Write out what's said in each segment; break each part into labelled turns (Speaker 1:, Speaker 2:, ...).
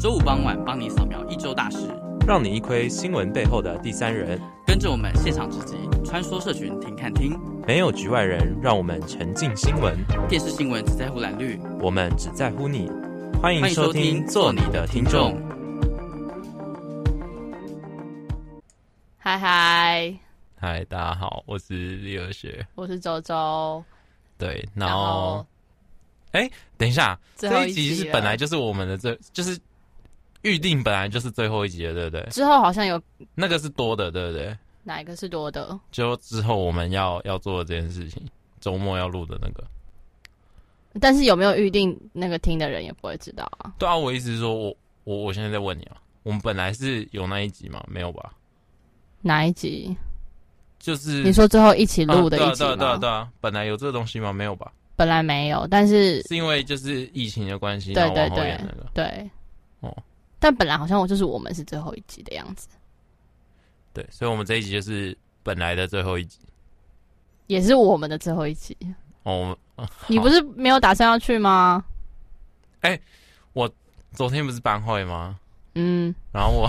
Speaker 1: 周五傍晚帮你扫描一周大事，
Speaker 2: 让你一窥新闻背后的第三人。
Speaker 1: 跟着我们现场直击，穿梭社群听看听，
Speaker 2: 没有局外人，让我们沉浸新闻。
Speaker 1: 电视新闻只在乎蓝绿，
Speaker 2: 我们只在乎你。欢迎收听，做你的听众。
Speaker 3: 嗨嗨
Speaker 2: 嗨，大家好，我是李尔学，
Speaker 3: 我是周周。
Speaker 2: 对，然后，哎，等一下，这一集是本来就是我们的这，这就是预定本来就是最后一集了，对不对？
Speaker 3: 之后好像有
Speaker 2: 那个是多的，对不对？
Speaker 3: 哪一个是多的？
Speaker 2: 就之后我们要要做的这件事情，周末要录的那个。
Speaker 3: 但是有没有预定那个听的人也不会知道啊。
Speaker 2: 对啊，我意思是说我我我现在在问你啊，我们本来是有那一集吗？没有吧？
Speaker 3: 哪一集？
Speaker 2: 就是
Speaker 3: 你说最后一起录的一集吗？
Speaker 2: 对啊对啊对啊，本来有这个东西吗？没有吧？
Speaker 3: 本来没有，但是
Speaker 2: 是因为就是疫情的关系，
Speaker 3: 对对对，
Speaker 2: 对，
Speaker 3: 对，
Speaker 2: 哦，
Speaker 3: 但本来好像我就是我们是最后一集的样子，
Speaker 2: 对，所以我们这一集就是本来的最后一集，
Speaker 3: 也是我们的最后一集
Speaker 2: 哦。
Speaker 3: 你不是没有打算要去吗？
Speaker 2: 哎，我昨天不是班会吗？
Speaker 3: 嗯，
Speaker 2: 然后我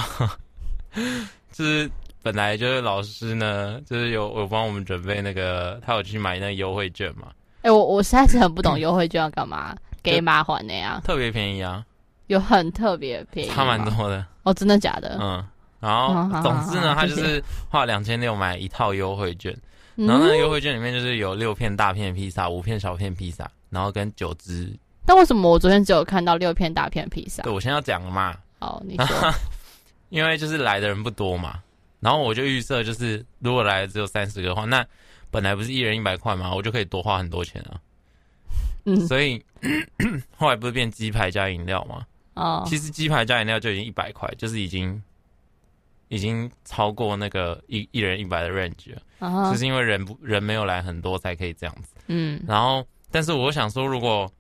Speaker 2: 就是。本来就是老师呢，就是有有帮我们准备那个，他有去买那个优惠券嘛。
Speaker 3: 哎、欸，我我实在是很不懂优惠券要干嘛，给麻烦的呀？
Speaker 2: 特别便宜啊，
Speaker 3: 有很特别便宜，
Speaker 2: 差蛮多的。
Speaker 3: 哦，真的假的？
Speaker 2: 嗯，然后、嗯、总之呢，他就是花两千六买一套优惠券，然后那个优惠券里面就是有六片大片披萨，五片小片披萨，然后跟九只。
Speaker 3: 但为什么我昨天只有看到六片大片披萨？
Speaker 2: 对，我先要讲了嘛。
Speaker 3: 哦，你说，
Speaker 2: 因为就是来的人不多嘛。然后我就预设，就是如果来了只有三十个的话，那本来不是一人一百块吗？我就可以多花很多钱啊。嗯，所以 后来不是变鸡排加饮料吗？
Speaker 3: 哦，
Speaker 2: 其实鸡排加饮料就已经一百块，就是已经已经超过那个一一人一百的 range 了。哦，就是因为人不人没有来很多才可以这样子。
Speaker 3: 嗯，
Speaker 2: 然后但是我想说，如果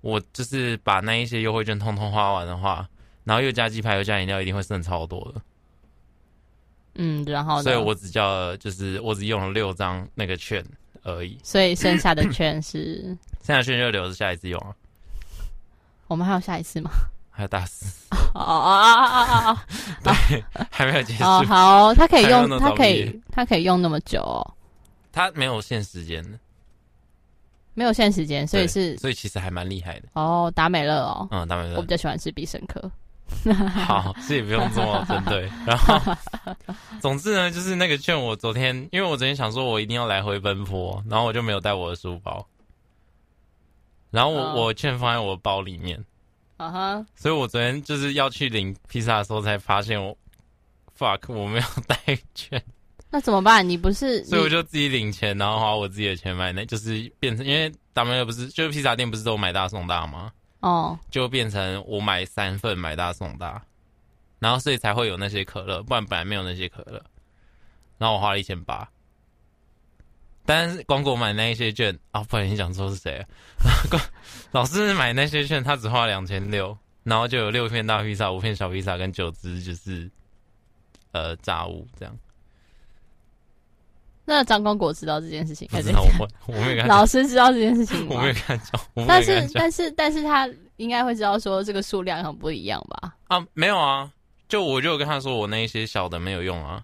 Speaker 2: 我就是把那一些优惠券通通花完的话，然后又加鸡排又加饮料，一定会剩超多的。
Speaker 3: 嗯，然后呢，
Speaker 2: 所以我只叫就是我只用了六张那个券而已，
Speaker 3: 所以剩下的 券是
Speaker 2: 剩下的券就留着下一次用啊。
Speaker 3: 我们还有下一次吗？
Speaker 2: 还有大四
Speaker 3: 哦哦哦哦哦哦，
Speaker 2: 对，还没有结束。
Speaker 3: 哦，好，他可以用，他可以，他可以用那么久哦。
Speaker 2: 他没有限时间的，
Speaker 3: 没有限时间，所以是，
Speaker 2: 所以其实还蛮厉害的。
Speaker 3: 哦，达美乐哦，
Speaker 2: 嗯，达美乐，
Speaker 3: 我比较喜欢吃必胜客。
Speaker 2: 好，这也不用这么针对。然后，总之呢，就是那个券，我昨天，因为我昨天想说，我一定要来回奔波，然后我就没有带我的书包。然后我、oh. 我券放在我的包里面，
Speaker 3: 啊哈。
Speaker 2: 所以我昨天就是要去领披萨的时候，才发现我 fuck 我没有 带券。
Speaker 3: 那怎么办？你不是？
Speaker 2: 所以我就自己领钱，然后花我自己的钱买，那就是变成因为咱们又不是就是披萨店不是都买大送大吗？
Speaker 3: 哦，oh.
Speaker 2: 就变成我买三份买大送大，然后所以才会有那些可乐，不然本来没有那些可乐。然后我花了一千八，但是光给我买那一些券啊，不然你想说是谁啊？老师买那些券，他只花两千六，然后就有六片大披萨、五片小披萨跟九只就是呃炸物这样。
Speaker 3: 那张光国知道这件事情？
Speaker 2: 不知道我我没。
Speaker 3: 老师知道这件事情吗？
Speaker 2: 我没有看到。
Speaker 3: 但是但是但是他应该会知道说这个数量很不一样吧？
Speaker 2: 啊，没有啊，就我就跟他说我那一些小的没有用啊。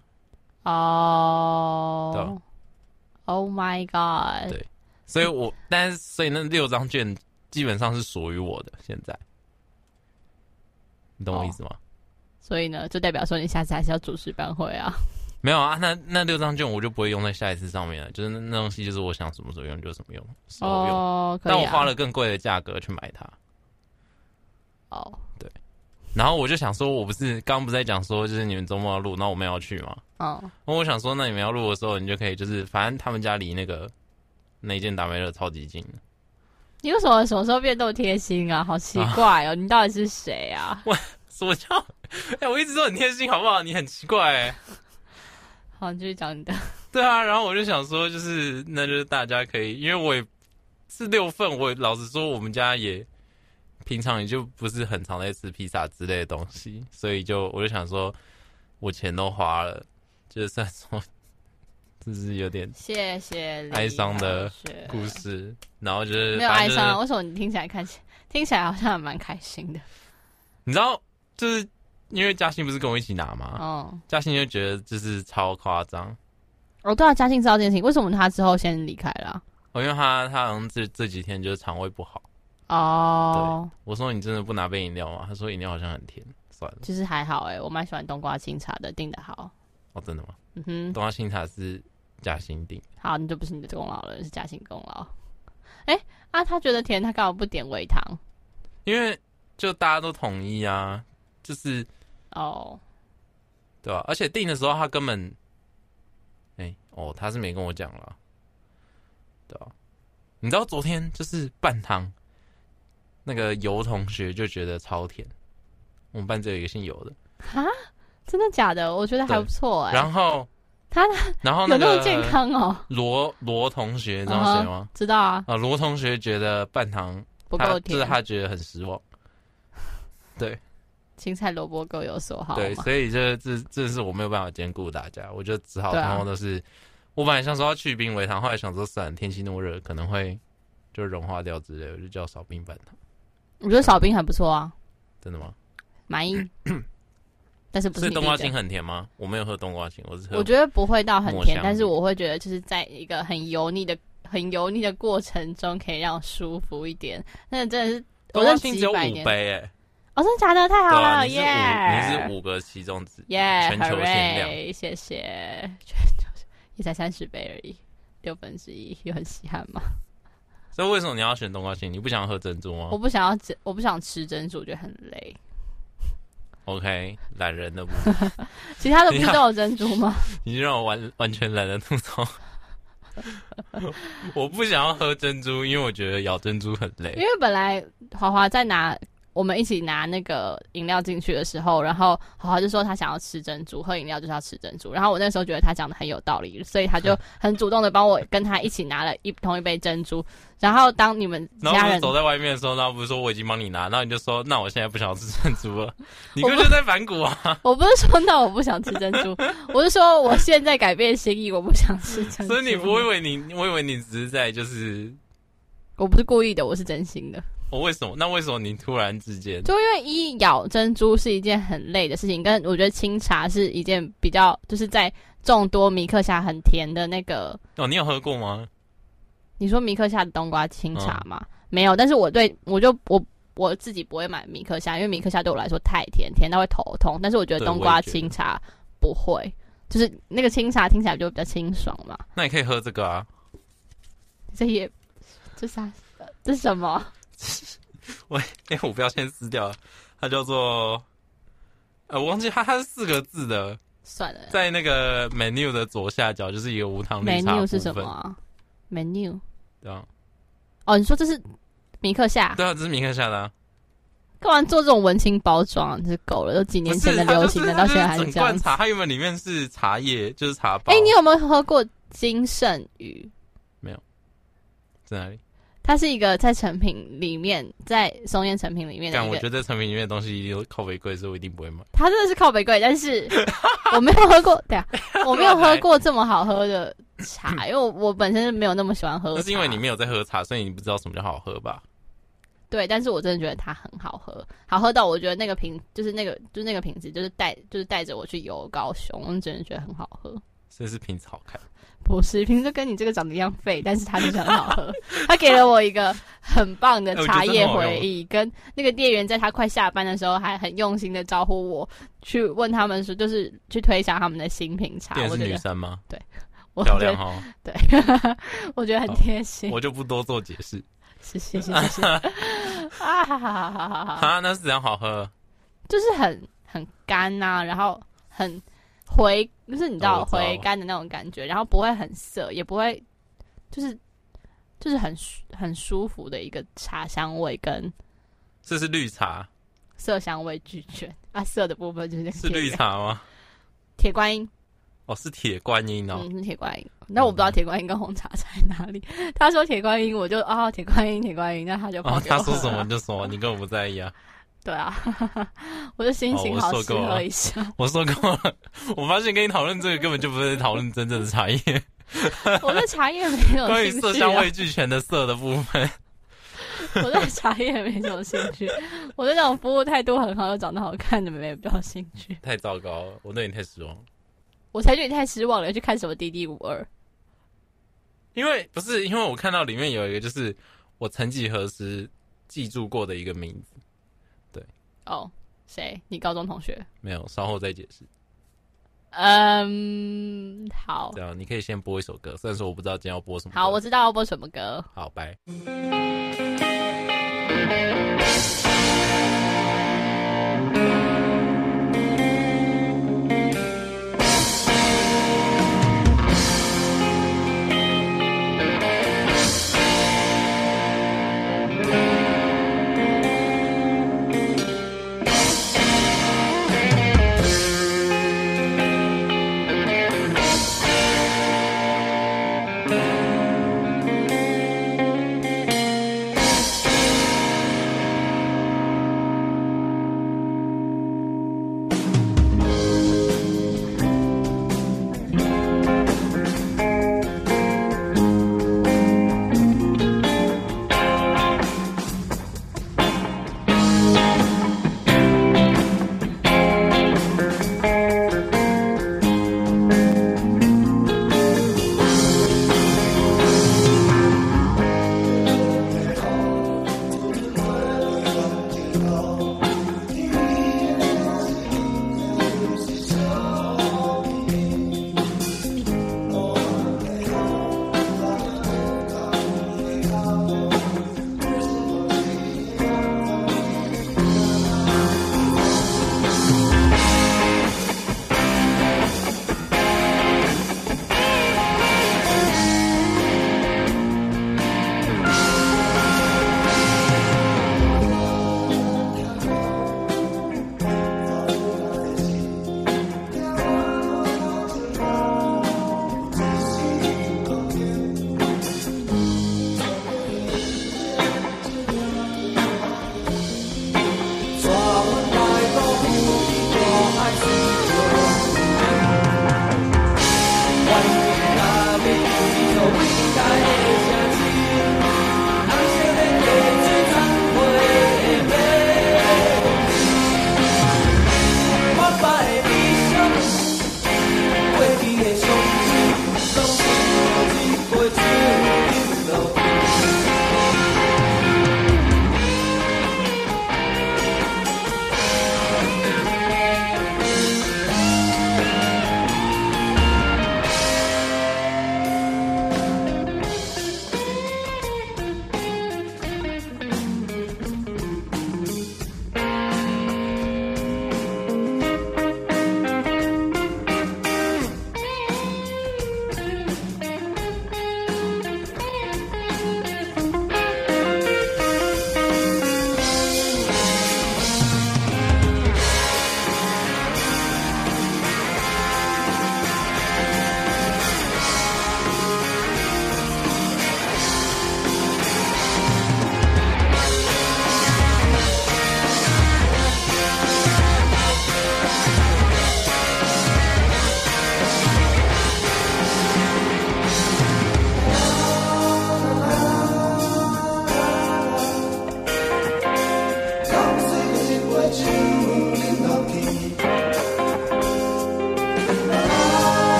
Speaker 3: 哦。
Speaker 2: 对。
Speaker 3: Oh my god！
Speaker 2: 对，所以我 但是所以那六张券基本上是属于我的。现在，你懂我意思吗？
Speaker 3: 所以呢，就代表说你下次还是要主持班会啊。
Speaker 2: 没有啊，那那六张券我就不会用在下一次上面了。就是那那东西，就是我想什么时候用就什么用，时候用。但我花了更贵的价格去买它。
Speaker 3: 哦，
Speaker 2: 对。然后我就想说，我不是刚刚不是在讲说，就是你们周末要录，那我们要去吗？
Speaker 3: 哦。
Speaker 2: 那我想说，那你们要录的时候，你就可以就是，反正他们家离那个那间达美乐超级近。
Speaker 3: 你为什么什么时候变这么贴心啊？好奇怪哦！啊、你到底是谁啊？
Speaker 2: 我什么叫？哎、欸，我一直都很贴心，好不好？你很奇怪哎、欸。
Speaker 3: 好，你继续讲你的。
Speaker 2: 对啊，然后我就想说，就是那就是大家可以，因为我也是六份，我老实说，我们家也平常也就不是很常在吃披萨之类的东西，所以就我就想说，我钱都花了，就是算说，就是有点
Speaker 3: 谢谢
Speaker 2: 哀伤的故事，然后就是
Speaker 3: 没有哀伤，为什么你听起来看起听起来好像还蛮开心的？
Speaker 2: 你知道就是因为嘉欣不是跟我一起拿嘛，
Speaker 3: 哦，
Speaker 2: 嘉欣就觉得就是超夸张。
Speaker 3: 哦，对啊，嘉欣知道这件事情，为什么他之后先离开了、啊？
Speaker 2: 哦，因为他他好像这这几天就是肠胃不好。
Speaker 3: 哦，
Speaker 2: 对，我说你真的不拿杯饮料吗？他说饮料好像很甜，算了。
Speaker 3: 其实还好哎，我蛮喜欢冬瓜清茶的，订的好。
Speaker 2: 哦，真的吗？
Speaker 3: 嗯哼，
Speaker 2: 冬瓜清茶是嘉欣订。
Speaker 3: 好，那就不是你的功劳了，是嘉欣功劳。哎，啊，他觉得甜，他干嘛不点微糖？
Speaker 2: 因为就大家都统一啊，就是
Speaker 3: 哦，
Speaker 2: 对吧、啊？而且订的时候他根本，哎，哦，他是没跟我讲了，对吧、啊？你知道昨天就是半糖。那个尤同学就觉得超甜，我们班只有一个姓尤的。
Speaker 3: 哈，真的假的？我觉得还不错哎、欸。
Speaker 2: 然后
Speaker 3: 他，
Speaker 2: 然后那
Speaker 3: 个健康哦。
Speaker 2: 罗罗同学，你知道谁吗？Uh -huh,
Speaker 3: 知道啊。
Speaker 2: 啊，罗同学觉得半糖
Speaker 3: 不够甜，
Speaker 2: 就是他觉得很失望。对，
Speaker 3: 青菜萝卜各有所好。
Speaker 2: 对，所以这这这是我没有办法兼顾大家，我就只好然后都是、啊。我本来想说要去冰微糖，后来想说算了，天气那么热，可能会就融化掉之类的，我就叫少冰半糖。
Speaker 3: 我觉得少冰很不错啊，
Speaker 2: 真的吗？
Speaker 3: 满意，但是不是？
Speaker 2: 冬瓜青很甜吗？我没有喝冬瓜青，我是喝。
Speaker 3: 我觉得不会到很甜，但是我会觉得就是在一个很油腻的、很油腻的过程中，可以让我舒服一点。那真的是，
Speaker 2: 冬瓜青只有五杯诶。
Speaker 3: 哦，真的假的？太好了，
Speaker 2: 耶、
Speaker 3: 啊！
Speaker 2: 你是五个其中之
Speaker 3: 耶
Speaker 2: ，yeah, 全球限量，
Speaker 3: 谢谢。全球也才三十杯而已，六分之一，有很稀罕吗？
Speaker 2: 所以为什么你要选冬瓜心？你不想喝珍珠吗？
Speaker 3: 我不想要吃，我不想吃珍珠，我觉得很累。
Speaker 2: OK，懒人的部分，
Speaker 3: 其他的不是都有珍珠吗？
Speaker 2: 你，你就让我完完全懒得吐槽。我不想要喝珍珠，因为我觉得咬珍珠很累。
Speaker 3: 因为本来华华在拿。我们一起拿那个饮料进去的时候，然后豪豪就说他想要吃珍珠，喝饮料就是要吃珍珠。然后我那时候觉得他讲的很有道理，所以他就 很主动的帮我跟他一起拿了一同一杯珍珠。然后当你们家人
Speaker 2: 走在外面的时候，然后不是说我已经帮你拿，然后你就说那我现在不想要吃珍珠了，你不是在反骨啊？
Speaker 3: 我不是说那我不想吃珍珠，我是说我现在改变心意，我不想吃珍珠。
Speaker 2: 所以你不会以为你，我以为你只是在就是，
Speaker 3: 我不是故意的，我是真心的。
Speaker 2: 我为什么？那为什么你突然之间？
Speaker 3: 就因为一咬珍珠是一件很累的事情，跟我觉得清茶是一件比较，就是在众多米克夏很甜的那个。
Speaker 2: 哦，你有喝过吗？
Speaker 3: 你说米克夏的冬瓜清茶吗？嗯、没有，但是我对我就我我自己不会买米克夏，因为米克夏对我来说太甜，甜到会头痛。但是我觉得冬瓜清茶不会，就是那个清茶听起来就比较清爽嘛。
Speaker 2: 那你可以喝这个啊。
Speaker 3: 这也这啥？这是什么？
Speaker 2: 喂，哎、欸，我不要先撕掉了。它叫做……呃，我忘记它，它是四个字的。
Speaker 3: 算了，
Speaker 2: 在那个 menu 的左下角就是一个无糖绿茶。
Speaker 3: menu 是什么、啊、？menu
Speaker 2: 对啊。
Speaker 3: 哦，你说这是米克夏？
Speaker 2: 对啊，这是米克夏的、啊。
Speaker 3: 干嘛做这种文青包装？这是够了，都几年前的流行了，到现在还是这样。
Speaker 2: 整罐茶，它原本里面是茶叶，就是茶包。
Speaker 3: 哎、欸，你有没有喝过金圣宇？
Speaker 2: 没有，在哪里？
Speaker 3: 它是一个在成品里面，在松烟成品里面的。
Speaker 2: 但我觉得成品里面的东西有靠北贵，所以我一定不会买。
Speaker 3: 它真的是靠北贵，但是 我没有喝过，对啊，我没有喝过这么好喝的茶，因为我我本身没有那么喜欢喝茶。
Speaker 2: 那是因为你没有在喝茶，所以你不知道什么叫好喝吧？
Speaker 3: 对，但是我真的觉得它很好喝，好喝到我觉得那个瓶就是那个就是那个瓶子，就是带就是带着我去游高雄，我真的觉得很好喝。
Speaker 2: 所以是瓶子好看。
Speaker 3: 不是，平时跟你这个长得一样废，但是它就是很好喝。他给了我一个很棒的茶叶回忆，跟那个店员在他快下班的时候还很用心的招呼我，去问他们说，就是去推销他们的新品茶。
Speaker 2: 店是女生吗？
Speaker 3: 对，我
Speaker 2: 漂亮哈。
Speaker 3: 对，我觉得很贴心。
Speaker 2: 我就不多做解释。
Speaker 3: 谢谢谢谢。啊哈哈哈哈哈哈！
Speaker 2: 啊，那是怎样好喝？
Speaker 3: 就是很很干呐、啊，然后很。回就是你知道回甘的那种感觉，然后不会很涩，也不会就是就是很很舒服的一个茶香味，跟
Speaker 2: 这是绿茶，
Speaker 3: 色香味俱全啊，色的部分就是
Speaker 2: 是绿茶吗？
Speaker 3: 铁观音
Speaker 2: 哦，是铁观音哦，
Speaker 3: 嗯，是铁观音。那我不知道铁观音跟红茶在哪里。嗯、他说铁观音，我就啊，铁观音，铁观音，那他就
Speaker 2: 哦，他说什么就什么，你根本不在意啊。
Speaker 3: 对啊，我的心情好适合一下。
Speaker 2: 哦、我说过了，我发现跟你讨论这个根本就不是讨论真正的茶叶。
Speaker 3: 我对茶叶没有、啊、
Speaker 2: 关于色香味俱全的色的部分。
Speaker 3: 我对茶叶没什么兴趣，我对那种服务态度很好又长得好看的没有比较兴趣。
Speaker 2: 太糟糕了，我对你太失望。
Speaker 3: 我才觉得你太失望了，要去看什么《D D 五二》？
Speaker 2: 因为不是因为我看到里面有一个，就是我曾几何时记住过的一个名字。对，
Speaker 3: 哦，谁？你高中同学？
Speaker 2: 没有，稍后再解释。
Speaker 3: 嗯，好。
Speaker 2: 这样，你可以先播一首歌，虽然说我不知道今天要播什么。
Speaker 3: 好，我知道要播什么歌。
Speaker 2: 好，拜。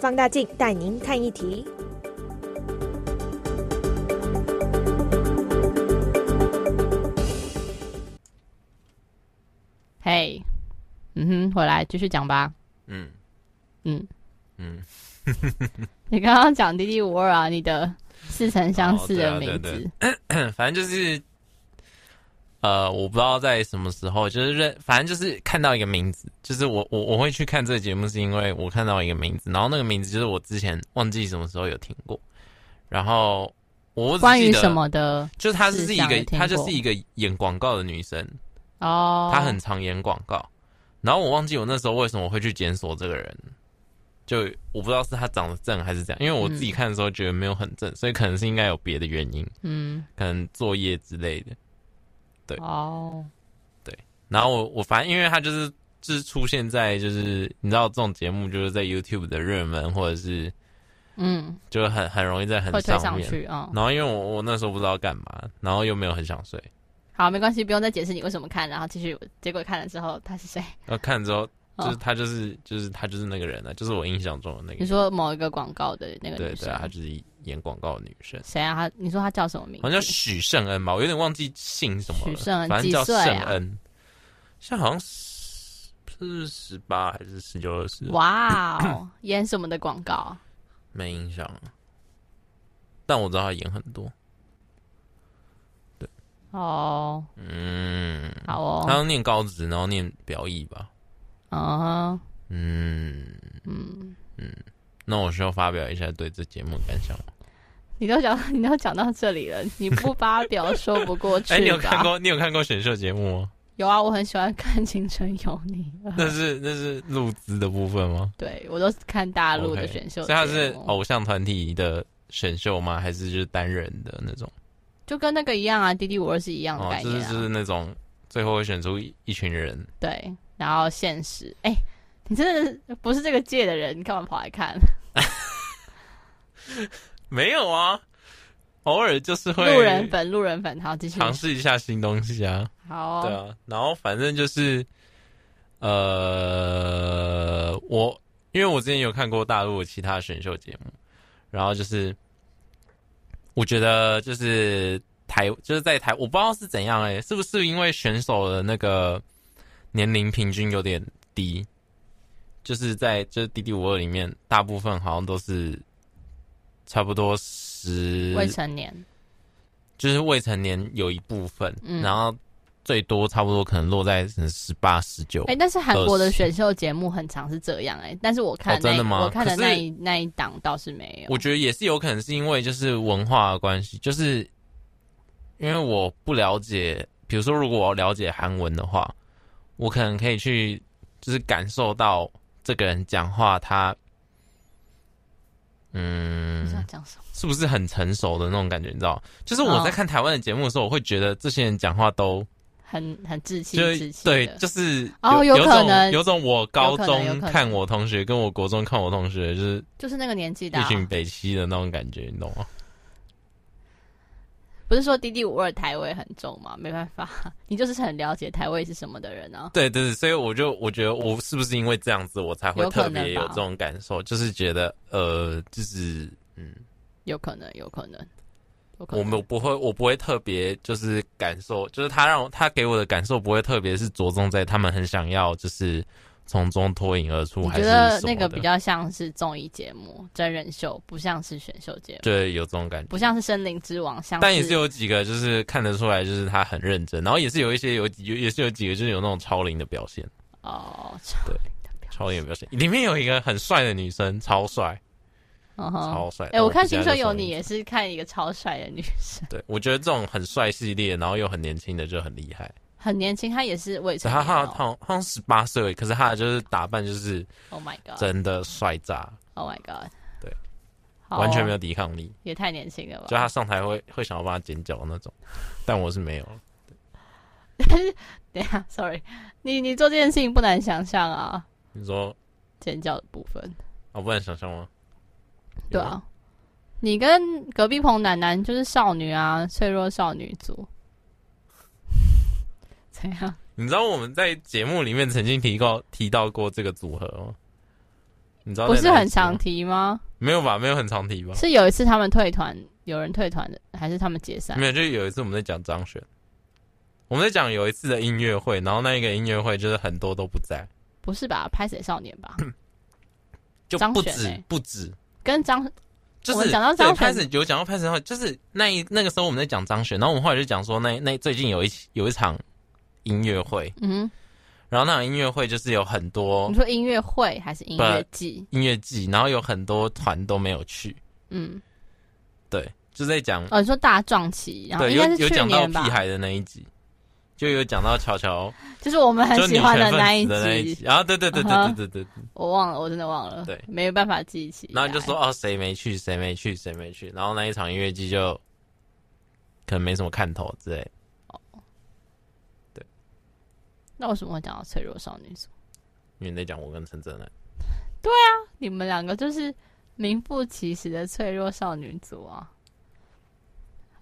Speaker 4: 放大镜带您看一题。
Speaker 3: 嘿，嗯哼，回来继续讲吧。
Speaker 2: 嗯
Speaker 3: 嗯
Speaker 2: 嗯，
Speaker 3: 你刚刚讲滴滴五二啊，你的似曾相识的名字，
Speaker 2: 哦对啊对对反正就是。呃，我不知道在什么时候，就是认，反正就是看到一个名字，就是我我我会去看这个节目，是因为我看到一个名字，然后那个名字就是我之前忘记什么时候有听过，然后我
Speaker 3: 关于什么的，
Speaker 2: 就是她是一个，她就是一个演广告的女生
Speaker 3: 哦，
Speaker 2: 她很常演广告，然后我忘记我那时候为什么会去检索这个人，就我不知道是她长得正还是这样，因为我自己看的时候觉得没有很正，所以可能是应该有别的原因，
Speaker 3: 嗯，
Speaker 2: 可能作业之类的。对
Speaker 3: 哦，
Speaker 2: 对，然后我我反正因为他就是就是出现在就是你知道这种节目就是在 YouTube 的热门或者是
Speaker 3: 嗯，
Speaker 2: 就很很容易在很上面
Speaker 3: 上去啊。
Speaker 2: 然后因为我我那时候不知道干嘛，然后又没有很想睡。
Speaker 3: 好，没关系，不用再解释你为什么看，然后继续。结果看了之后他是谁？
Speaker 2: 然后看了之后就是他就是就是他就是那个人啊，就是我印象中的那个。
Speaker 3: 你说某一个广告的那个？
Speaker 2: 对对，他就是。演广告的女生，
Speaker 3: 谁啊？她你说她叫什么名字？
Speaker 2: 好像叫许圣恩吧，我有点忘记姓什么了。
Speaker 3: 许圣恩，
Speaker 2: 反正叫圣恩。
Speaker 3: 啊、
Speaker 2: 现在好像是十八还是十九二十？
Speaker 3: 哇哦，演什么的广告？
Speaker 2: 没印象了，但我知道她演很多。对，
Speaker 3: 哦，
Speaker 2: 嗯，
Speaker 3: 好哦。
Speaker 2: 他要念高职，然后念表艺吧？
Speaker 3: 啊、uh，huh.
Speaker 2: 嗯嗯嗯。那我需要发表一下对这节目感想吗？
Speaker 3: 你都讲，你都讲到这里了，你不发表 说不过去。哎、
Speaker 2: 欸，你有看过？你有看过选秀节目吗？
Speaker 3: 有啊，我很喜欢看《青春有你》。
Speaker 2: 那是那是录资的部分吗？
Speaker 3: 对，我都是看大陆的选秀节目。
Speaker 2: Okay. 所以他是偶像团体的选秀吗？还是就是单人的那种？
Speaker 3: 就跟那个一样啊，滴滴五二是一样的概念、啊
Speaker 2: 哦、就是就是那种最后会选出一群人。
Speaker 3: 对，然后现实。哎、欸，你真的不是这个界的人，你干嘛跑来看？
Speaker 2: 没有啊，偶尔就是会
Speaker 3: 路人粉，路人粉，好，继续
Speaker 2: 尝试一下新东西啊。
Speaker 3: 好、哦，
Speaker 2: 对啊，然后反正就是，呃，我因为我之前有看过大陆的其他选秀节目，然后就是我觉得就是台就是在台，我不知道是怎样哎、欸，是不是因为选手的那个年龄平均有点低？就是在就是滴滴五二里面，大部分好像都是差不多十
Speaker 3: 未成年，
Speaker 2: 就是未成年有一部分，
Speaker 3: 嗯、
Speaker 2: 然后最多差不多可能落在十八、十九。
Speaker 3: 哎，但是韩国的选秀节目很常是这样哎、欸，但是我看、哦、
Speaker 2: 真的吗？
Speaker 3: 我看的那一那一档倒是没有。
Speaker 2: 我觉得也是有可能是因为就是文化的关系，就是因为我不了解，比如说如果我了解韩文的话，我可能可以去就是感受到。这个人讲话，他，嗯，是不是很成熟的那种感觉？你知道，就是我在看台湾的节目的时候，我会觉得这些人讲话都
Speaker 3: 很很稚气，
Speaker 2: 就对，就是
Speaker 3: 哦，有可能。
Speaker 2: 有种我高中看我同学，跟我国中看我同学，就是
Speaker 3: 就是那个年纪的
Speaker 2: 一群北七的那种感觉，你懂吗？
Speaker 3: 不是说滴滴五二台味很重吗？没办法，你就是很了解台味是什么的人啊。
Speaker 2: 对对对，所以我就我觉得我是不是因为这样子，我才会特别有这种感受，就是觉得呃，就是嗯，
Speaker 3: 有可能，有可能，有可
Speaker 2: 能。我们不会，我不会特别就是感受，就是他让他给我的感受不会特别是着重在他们很想要就是。从中脱颖而出，
Speaker 3: 我觉得那个比较像是综艺节目、真人秀，不像是选秀节目。
Speaker 2: 对，有这种感觉，
Speaker 3: 不像是森林之王，像。
Speaker 2: 但也是有几个，就是看得出来，就是他很认真，然后也是有一些有有也是有几个，就是有那种超龄的表现。
Speaker 3: 哦，超龄的表现，
Speaker 2: 超龄的表现，里面有一个很帅的女生，超帅，
Speaker 3: 嗯哼，
Speaker 2: 超帅。
Speaker 3: 哎，我看《青春有你》也是看一个超帅的女生。
Speaker 2: 对，我觉得这种很帅系列，然后又很年轻的就很厉害。
Speaker 3: 很年轻，他也是未成年、哦。
Speaker 2: 他好像好像十八岁，可是他的就是打扮就是
Speaker 3: ，Oh my god，
Speaker 2: 真的帅炸。
Speaker 3: Oh my god，
Speaker 2: 对，
Speaker 3: 哦、
Speaker 2: 完全没有抵抗力，
Speaker 3: 也太年轻了吧？
Speaker 2: 就他上台会会想要帮他剪脚那种，但我是没有。
Speaker 3: 等一下，Sorry，你你做这件事情不难想象啊。
Speaker 2: 你说
Speaker 3: 剪脚的部分，
Speaker 2: 我、哦、不难想象吗？
Speaker 3: 对啊，你跟隔壁棚楠楠就是少女啊，脆弱少女组。怎样？
Speaker 2: 你知道我们在节目里面曾经提过提到过这个组合吗？你知道
Speaker 3: 不是很
Speaker 2: 长
Speaker 3: 常提吗？
Speaker 2: 没有吧？没有很常提吧？
Speaker 3: 是有一次他们退团，有人退团的，还是他们解散？
Speaker 2: 没有，就有一次我们在讲张悬，我们在讲有一次的音乐会，然后那一个音乐会就是很多都不在，
Speaker 3: 不是吧？拍谁少年吧？
Speaker 2: 就不止、
Speaker 3: 欸、
Speaker 2: 不止
Speaker 3: 跟张，
Speaker 2: 就是
Speaker 3: 讲到张
Speaker 2: 开始有讲到拍谁少年，就是那一那个时候我们在讲张悬，然后我们后来就讲说那那最近有一有一场音乐会，
Speaker 3: 嗯，
Speaker 2: 然后那场音乐会就是有很多，
Speaker 3: 你说音乐会还是音乐季？
Speaker 2: 音乐季，然后有很多团都没有去，
Speaker 3: 嗯，
Speaker 2: 对，就在讲
Speaker 3: 哦，你说大壮旗，然后
Speaker 2: 有有讲到
Speaker 3: 吧？
Speaker 2: 屁孩的那一集。就有讲到乔乔，
Speaker 3: 就是我们很喜欢的那一集，
Speaker 2: 然后对对对对对对对，
Speaker 3: 我忘了，我真的忘了，
Speaker 2: 对，
Speaker 3: 没有办法记起。
Speaker 2: 然后就说哦，谁没去，谁没去，谁没去，然后那一场音乐季就可能没什么看头之类。哦，对。
Speaker 3: 那为什么会讲到脆弱少女组？
Speaker 2: 因为你在讲我跟陈哲男。
Speaker 3: 对啊，你们两个就是名副其实的脆弱少女组啊。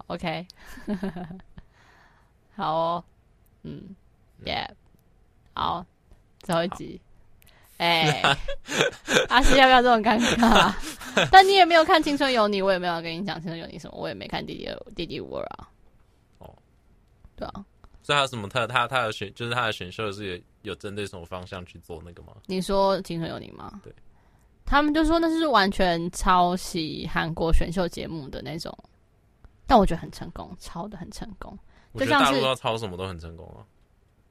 Speaker 3: OK，好哦。嗯，耶、yeah.，好，最后一集，哎，欸、阿西要不要这么尴尬？但你也没有看《青春有你》，我也没有跟你讲《青春有你》什么，我也没看弟弟《弟弟五二》啊。哦，对啊，
Speaker 2: 所以他有什么特？他他的选就是他的选秀是有有针对什么方向去做那个吗？
Speaker 3: 你说《青春有你》吗？
Speaker 2: 对，
Speaker 3: 他们就说那是完全抄袭韩国选秀节目的那种，但我觉得很成功，抄的很成功。
Speaker 2: 我觉得大陆要抄什么都很成功啊！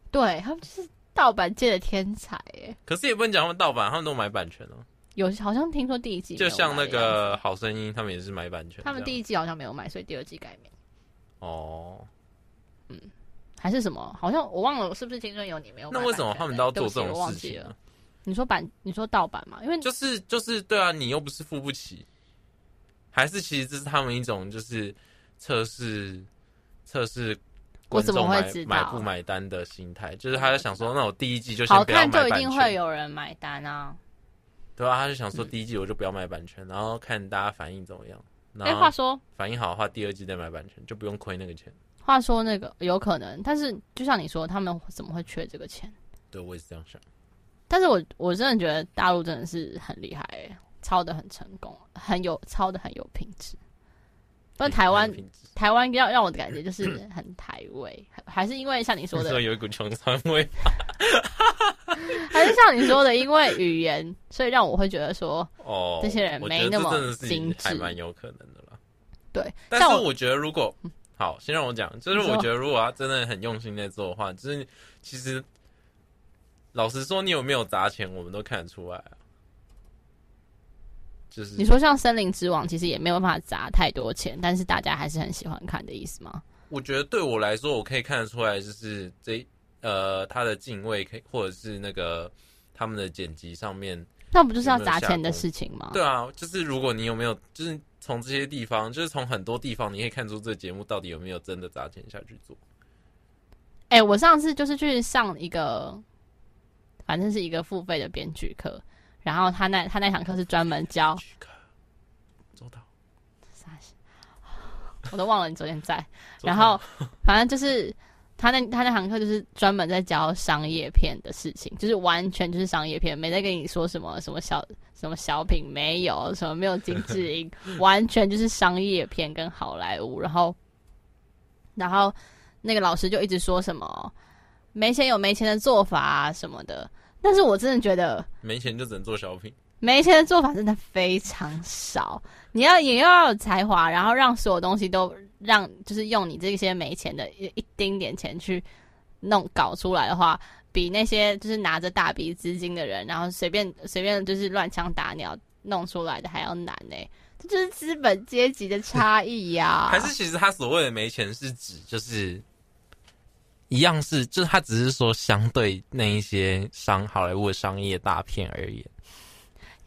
Speaker 3: 对，他们就是盗版界的天才哎。
Speaker 2: 可是也不能讲他们盗版，他们都买版权哦。
Speaker 3: 有好像听说第一季
Speaker 2: 就像那个好声音，他们也是买版权。
Speaker 3: 他们第一季好像没有买，所以第二季改名。
Speaker 2: 哦，
Speaker 3: 嗯，还是什么？好像我忘了，是不是青春有你没有？
Speaker 2: 那为什么他们都要做这种事情？
Speaker 3: 你说版？你说盗版嘛？因为
Speaker 2: 就是就是对啊，你又不是付不起，还是其实这是他们一种就是测试测试。
Speaker 3: 我怎么会知
Speaker 2: 买不买单的心态？就是他在想说，那我第一季就先不要
Speaker 3: 买看就一定会有人买单啊，
Speaker 2: 对、啊？他就想说，第一季我就不要买版权，嗯、然后看大家反应怎么样。哎，
Speaker 3: 话说
Speaker 2: 反应好的话，第二季再买版权就不用亏那个钱。
Speaker 3: 话说那个有可能，但是就像你说，他们怎么会缺这个钱？
Speaker 2: 对，我也是这样想。
Speaker 3: 但是我我真的觉得大陆真的是很厉害，抄的很成功，很有抄的很有品质。不过台湾，台湾要让我的感觉就是 很台味，还是因为像你说的，
Speaker 2: 说有一股穷酸味，
Speaker 3: 还是像你说的，因为语言，所以让我会觉得说，哦，这些人没那么精致，
Speaker 2: 还蛮有可能的啦。
Speaker 3: 对，
Speaker 2: 但是我觉得如果好，先让我讲，就是我觉得如果他真的很用心在做的话，就是其实老实说，你有没有砸钱，我们都看得出来啊。就是
Speaker 3: 你说像《森林之王》，其实也没有办法砸太多钱，但是大家还是很喜欢看的意思吗？
Speaker 2: 我觉得对我来说，我可以看得出来，就是这呃，他的敬畏可以，或者是那个他们的剪辑上面，
Speaker 3: 那不就是要砸钱的事情吗？
Speaker 2: 对啊，就是如果你有没有，就是从这些地方，就是从很多地方，你可以看出这个节目到底有没有真的砸钱下去做。
Speaker 3: 哎、欸，我上次就是去上一个，反正是一个付费的编剧课。然后他那他那堂课是专门教，
Speaker 2: 做到，
Speaker 3: 我都忘了你昨天在。然后反正就是他那他那堂课就是专门在教商业片的事情，就是完全就是商业片，没在跟你说什么什么小什么小品，没有什么没有金智英，完全就是商业片跟好莱坞。然后然后那个老师就一直说什么没钱有没钱的做法啊什么的。但是我真的觉得
Speaker 2: 没钱就只能做小品，
Speaker 3: 没钱的做法真的非常少。你要也要有才华，然后让所有东西都让就是用你这些没钱的一一丁点钱去弄搞出来的话，比那些就是拿着大笔资金的人，然后随便随便就是乱枪打鸟弄出来的还要难呢、欸。这就是资本阶级的差异呀、啊。
Speaker 2: 还是其实他所谓的没钱是指就是。一样是，就是他只是说相对那一些商好莱坞的商业大片而言，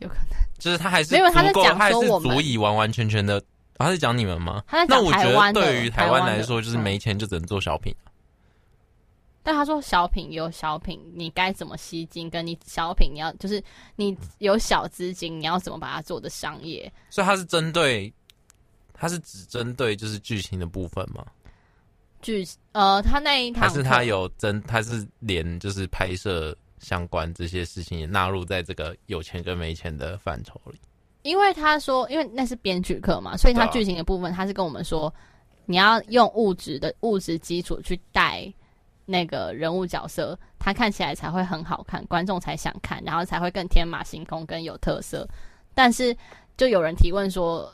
Speaker 3: 有可能
Speaker 2: 就是他还是没有，他，他还是足以完完全全的。他在讲你
Speaker 3: 们吗？
Speaker 2: 那我觉得对于台湾来说，就是没钱就只能做小品。
Speaker 3: 但他说小品有小品，你该怎么吸金？跟你小品你要就是你有小资金，你要怎么把它做的商业？
Speaker 2: 所以他是针对，他是只针对就是剧情的部分吗？
Speaker 3: 剧呃，他那一堂
Speaker 2: 还是他有真，他是连就是拍摄相关这些事情也纳入在这个有钱跟没钱的范畴里。
Speaker 3: 因为他说，因为那是编剧课嘛，所以他剧情的部分，他是跟我们说，你要用物质的物质基础去带那个人物角色，他看起来才会很好看，观众才想看，然后才会更天马行空、更有特色。但是，就有人提问说，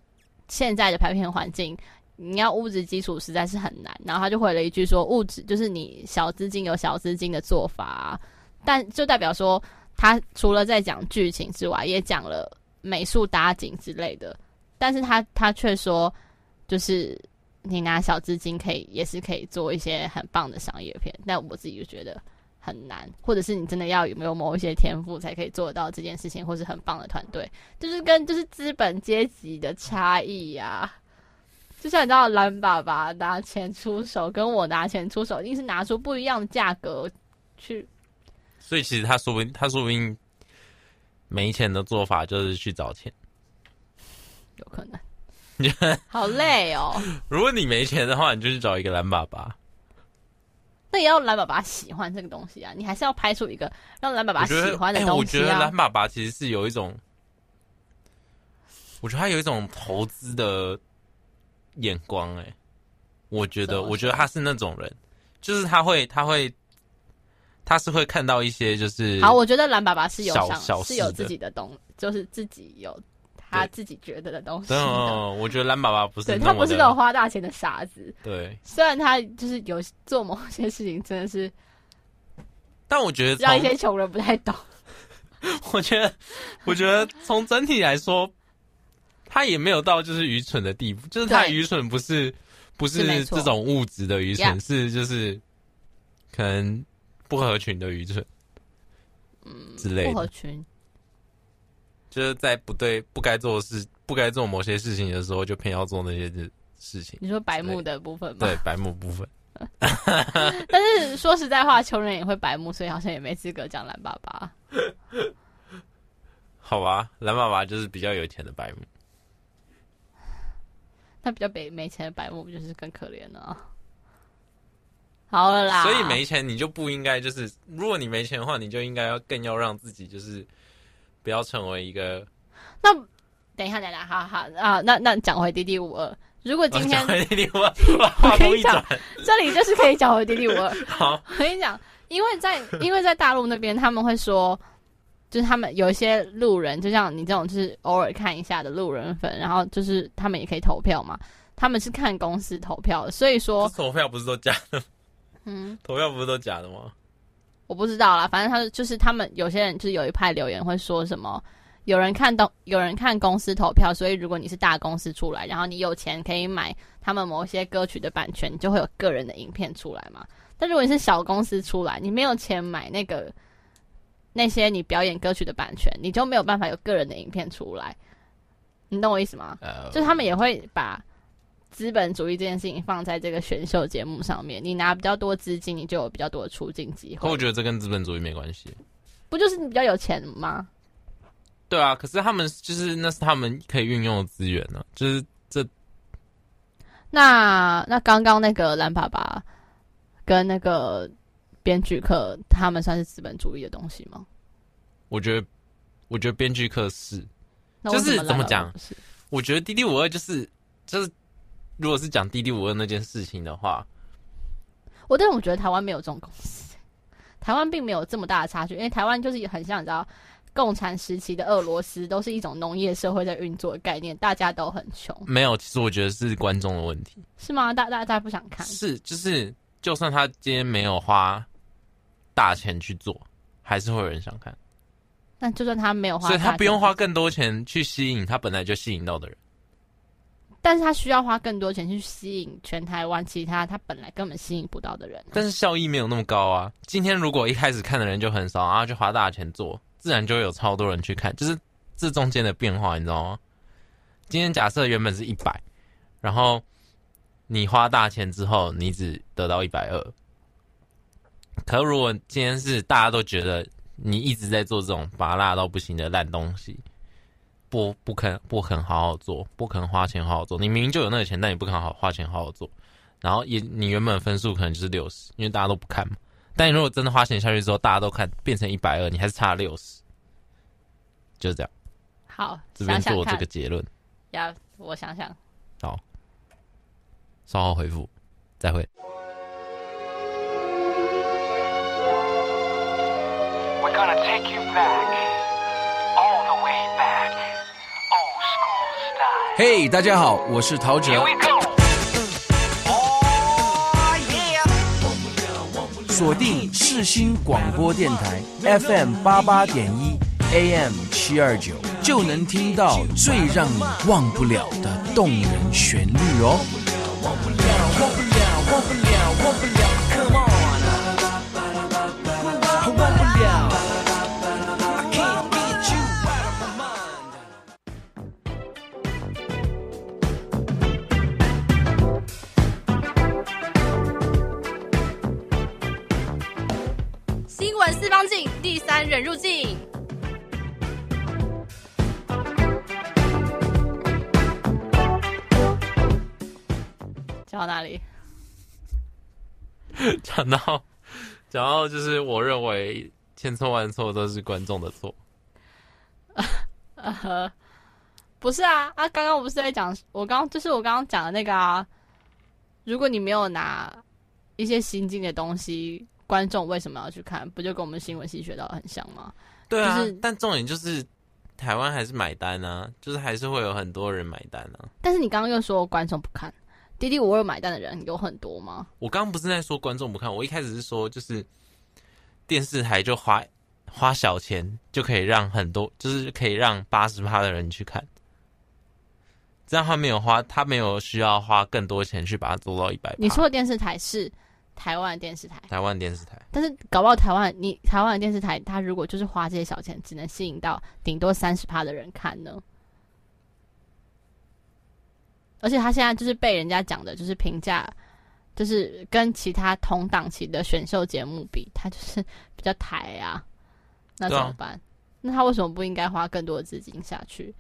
Speaker 3: 现在的拍片环境，你要物质基础实在是很难。然后他就回了一句说，物质就是你小资金有小资金的做法啊，但就代表说，他除了在讲剧情之外，也讲了。美术搭景之类的，但是他他却说，就是你拿小资金可以也是可以做一些很棒的商业片，但我自己就觉得很难，或者是你真的要有没有某一些天赋才可以做到这件事情，或是很棒的团队，就是跟就是资本阶级的差异呀、啊。就像你知道蓝爸爸拿钱出手，跟我拿钱出手，一定是拿出不一样的价格去。
Speaker 2: 所以其实他说不定，他说不定。没钱的做法就是去找钱，
Speaker 3: 有可能。好累哦。
Speaker 2: 如果你没钱的话，你就去找一个蓝爸爸。
Speaker 3: 那也要蓝爸爸喜欢这个东西啊！你还是要拍出一个让蓝爸爸喜欢的东西啊。
Speaker 2: 我觉得蓝爸爸其实是有一种，我觉得他有一种投资的眼光。哎，我觉得，我觉得他是那种人，就是他会，他会。他是会看到一些，就是
Speaker 3: 好，我觉得蓝爸爸是有想
Speaker 2: 小小
Speaker 3: 是有自己的东，就是自己有他自己觉得的东西的。
Speaker 2: 嗯，我觉得蓝爸爸不是，
Speaker 3: 对他不是那种花大钱的傻子。
Speaker 2: 对，
Speaker 3: 虽然他就是有做某些事情，真的是，
Speaker 2: 但我觉得
Speaker 3: 让一些穷人不太懂。
Speaker 2: 我觉得，我觉得从整体来说，他也没有到就是愚蠢的地步，就是他愚蠢不是不是这种物质的愚蠢，是就是可能。不合群的愚蠢，嗯，之类的。
Speaker 3: 不合群，
Speaker 2: 就是在不对、不该做的事、不该做某些事情的时候，就偏要做那些事情。
Speaker 3: 你说白目的部分吗？
Speaker 2: 对，白目部分。
Speaker 3: 但是说实在话，穷人也会白目，所以好像也没资格讲蓝爸爸。
Speaker 2: 好吧，蓝爸爸就是比较有钱的白目。
Speaker 3: 他比较没没钱的白目，不就是更可怜了啊？好了啦，
Speaker 2: 所以没钱你就不应该就是，如果你没钱的话，你就应该要更要让自己就是不要成为一个。
Speaker 3: 那等一下，等一下，好好啊，那那讲回《滴滴五二》，如果今天
Speaker 2: 讲回《滴滴五二》，
Speaker 3: 我跟你讲，这里就是可以讲回《滴滴五二》。
Speaker 2: 好，
Speaker 3: 我跟你讲，因为在因为在大陆那边他们会说，就是他们有一些路人，就像你这种就是偶尔看一下的路人粉，然后就是他们也可以投票嘛，他们是看公司投票的，所以说
Speaker 2: 投票不是都假的。
Speaker 3: 嗯，
Speaker 2: 投票不是都假的吗？
Speaker 3: 我不知道啦，反正他就是他们有些人就是有一派留言会说什么，有人看到有人看公司投票，所以如果你是大公司出来，然后你有钱可以买他们某些歌曲的版权，你就会有个人的影片出来嘛。但如果你是小公司出来，你没有钱买那个那些你表演歌曲的版权，你就没有办法有个人的影片出来。你懂我意思吗？Uh, 就他们也会把。资本主义这件事情放在这个选秀节目上面，你拿比较多资金，你就有比较多的出镜机会。
Speaker 2: 我觉得这跟资本主义没关系，
Speaker 3: 不就是你比较有钱吗？
Speaker 2: 对啊，可是他们就是那是他们可以运用的资源呢、啊，就是这。
Speaker 3: 那那刚刚那个蓝爸爸跟那个编剧课，他们算是资本主义的东西吗？
Speaker 2: 我觉得，我觉得编剧课是，就是怎么讲？我觉得滴滴五二就是就是。如果是讲滴滴五二那件事情的话，
Speaker 3: 我但是我觉得台湾没有这种公司，台湾并没有这么大的差距，因为台湾就是很像你知道，共产时期的俄罗斯都是一种农业社会在运作的概念，大家都很穷。
Speaker 2: 没有，其实我觉得是观众的问题，
Speaker 3: 是吗？大大家不想看？
Speaker 2: 是，就是就算他今天没有花大钱去做，还是会有人想看。
Speaker 3: 但就算他没有花，
Speaker 2: 所以他不用花更多钱去吸引他本来就吸引到的人。
Speaker 3: 但是他需要花更多钱去吸引全台湾其他他本来根本吸引不到的人，
Speaker 2: 但是效益没有那么高啊。今天如果一开始看的人就很少，然后就花大钱做，自然就有超多人去看，就是这中间的变化，你知道吗？今天假设原本是一百，然后你花大钱之后，你只得到一百二。可如果今天是大家都觉得你一直在做这种拔辣到不行的烂东西。不不肯不肯好好做，不肯花钱好好做。你明明就有那个钱，但你不肯好花钱好好做。然后也你原本分数可能就是六十，因为大家都不看嘛。但你如果真的花钱下去之后，大家都看变成一百二，你还是差六十，就是这样。
Speaker 3: 好，
Speaker 2: 这边做
Speaker 3: 这
Speaker 2: 个结论。
Speaker 3: 要我想想。
Speaker 2: 好，稍后回复，再会。
Speaker 5: We're gonna take you back,
Speaker 6: 嘿大家好，我是陶喆.
Speaker 5: Oh.
Speaker 6: 锁定世新广播电台 FM 八八点一 AM 七二九，就能听到最让你忘不了的动人旋律哦。
Speaker 5: 忘不了，忘不了，
Speaker 3: 四方镜，第三人入境。讲到哪里？
Speaker 2: 讲 到讲到，就是我认为千错万错都是观众的错。
Speaker 3: 呃，不是啊啊！刚刚我不是在讲，我刚就是我刚刚讲的那个啊。如果你没有拿一些新进的东西，观众为什么要去看？不就跟我们新闻系学到很像吗？
Speaker 2: 对啊，
Speaker 3: 就是
Speaker 2: 但重点就是台湾还是买单啊，就是还是会有很多人买单啊。
Speaker 3: 但是你刚刚又说观众不看，滴滴五二买单的人有很多吗？
Speaker 2: 我刚刚不是在说观众不看，我一开始是说就是电视台就花花小钱就可以让很多，就是可以让八十趴的人去看，这样他没有花，他没有需要花更多钱去把它做到一百。
Speaker 3: 你说的电视台是台湾的电视台，
Speaker 2: 台湾电视台，
Speaker 3: 但是搞不好台湾你台湾的电视台，它如果就是花这些小钱，只能吸引到顶多三十趴的人看呢？而且他现在就是被人家讲的，就是评价，就是跟其他同档期的选秀节目比，他就是比较台啊，那怎么办？
Speaker 2: 啊、
Speaker 3: 那他为什么不应该花更多的资金下去？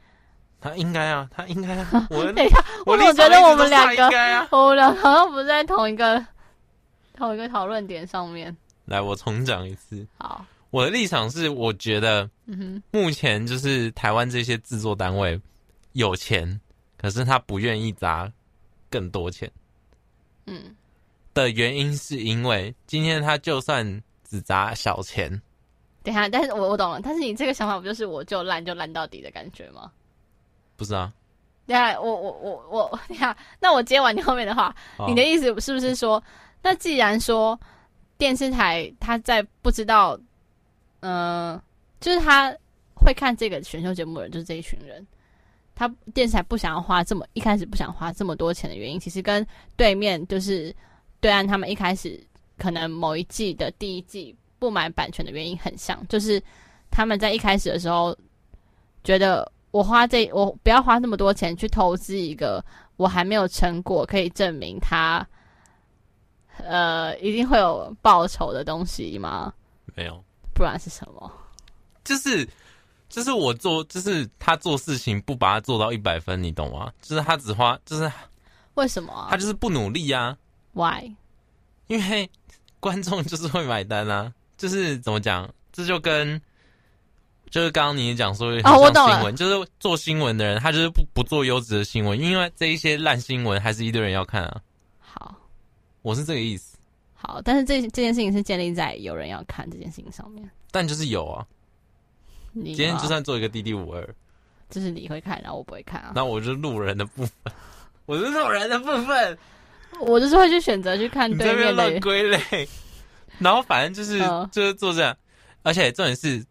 Speaker 2: 他应该啊，他应该啊。我
Speaker 3: 等一下，我总觉得我们两个，
Speaker 2: 啊、
Speaker 3: 我们俩好像不在同一个同一个讨论点上面。
Speaker 2: 来，我重讲一次。
Speaker 3: 好，
Speaker 2: 我的立场是，我觉得，
Speaker 3: 嗯哼，
Speaker 2: 目前就是台湾这些制作单位有钱。可是他不愿意砸更多钱，
Speaker 3: 嗯，
Speaker 2: 的原因是因为今天他就算只砸小钱，
Speaker 3: 等一下，但是我我懂了，但是你这个想法不就是我就烂就烂到底的感觉吗？
Speaker 2: 不是啊，
Speaker 3: 等下我我我我，等下，那我接完你后面的话，
Speaker 2: 哦、
Speaker 3: 你的意思是不是说，那既然说电视台他在不知道，嗯、就是他会看这个选秀节目的人就是这一群人。他电视台不想要花这么一开始不想花这么多钱的原因，其实跟对面就是对岸他们一开始可能某一季的第一季不买版权的原因很像，就是他们在一开始的时候觉得我花这我不要花那么多钱去投资一个我还没有成果可以证明他呃一定会有报酬的东西吗？
Speaker 2: 没有，
Speaker 3: 不然是什么？
Speaker 2: 就是。就是我做，就是他做事情不把它做到一百分，你懂吗？就是他只花，就是
Speaker 3: 为什么啊？
Speaker 2: 他就是不努力啊
Speaker 3: ？Why？
Speaker 2: 因为 观众就是会买单啊。就是怎么讲？这就跟就是刚刚你讲说的
Speaker 3: 哦，我懂
Speaker 2: 新闻，就是做新闻的人，他就是不不做优质的新闻，因为这一些烂新闻还是一堆人要看啊。
Speaker 3: 好，
Speaker 2: 我是这个意思。
Speaker 3: 好，但是这这件事情是建立在有人要看这件事情上面，
Speaker 2: 但就是有啊。
Speaker 3: 你
Speaker 2: 今天就算做一个滴滴五二，
Speaker 3: 就是你会看，然后我不会看啊。
Speaker 2: 那我就是路人的部分，我是路人的部分，
Speaker 3: 我就是会去选择去看对面的
Speaker 2: 归类。然后反正就是、嗯、就是做这样，而且重点是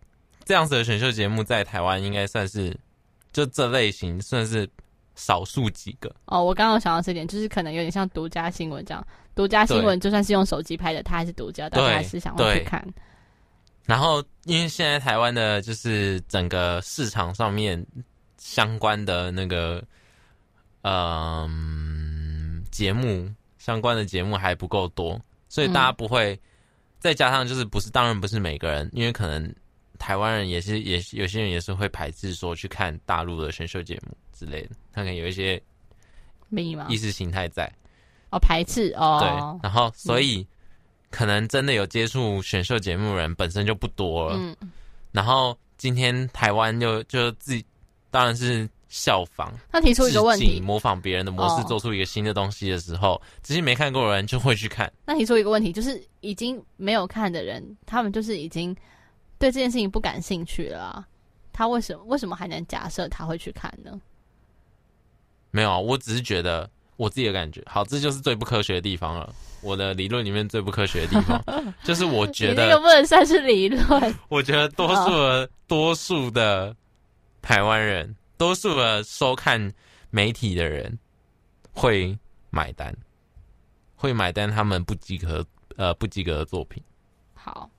Speaker 2: 这样子的选秀节目在台湾应该算是就这类型算是少数几个。
Speaker 3: 哦，我刚刚想到这点，就是可能有点像独家新闻这样，独家新闻就算是用手机拍的，它还是独家，但还是想要去看。
Speaker 2: 然后，因为现在台湾的就是整个市场上面相关的那个，嗯，节目相关的节目还不够多，所以大家不会。再加上就是不是，当然不是每个人，因为可能台湾人也是，也是有些人也是会排斥说去看大陆的选秀节目之类的，他可能有一些意识形态在。
Speaker 3: 哦，排斥哦。
Speaker 2: 对，然后所以。可能真的有接触选秀节目的人本身就不多了。
Speaker 3: 嗯，
Speaker 2: 然后今天台湾就就自己当然是效仿，
Speaker 3: 他提出一个问题，
Speaker 2: 模仿别人的模式，做出一个新的东西的时候，这些没看过的人就会去看。
Speaker 3: 那提出一个问题，就是已经没有看的人，他们就是已经对这件事情不感兴趣了啊。他为什么为什么还能假设他会去看呢？
Speaker 2: 没有啊，我只是觉得我自己的感觉。好，这就是最不科学的地方了。我的理论里面最不科学的地方，就是我觉得
Speaker 3: 这个不能算是理论。
Speaker 2: 我觉得多数的多数的台湾人，多数的收看媒体的人会买单，会买单他们不及格呃不及格的作品。
Speaker 3: 好。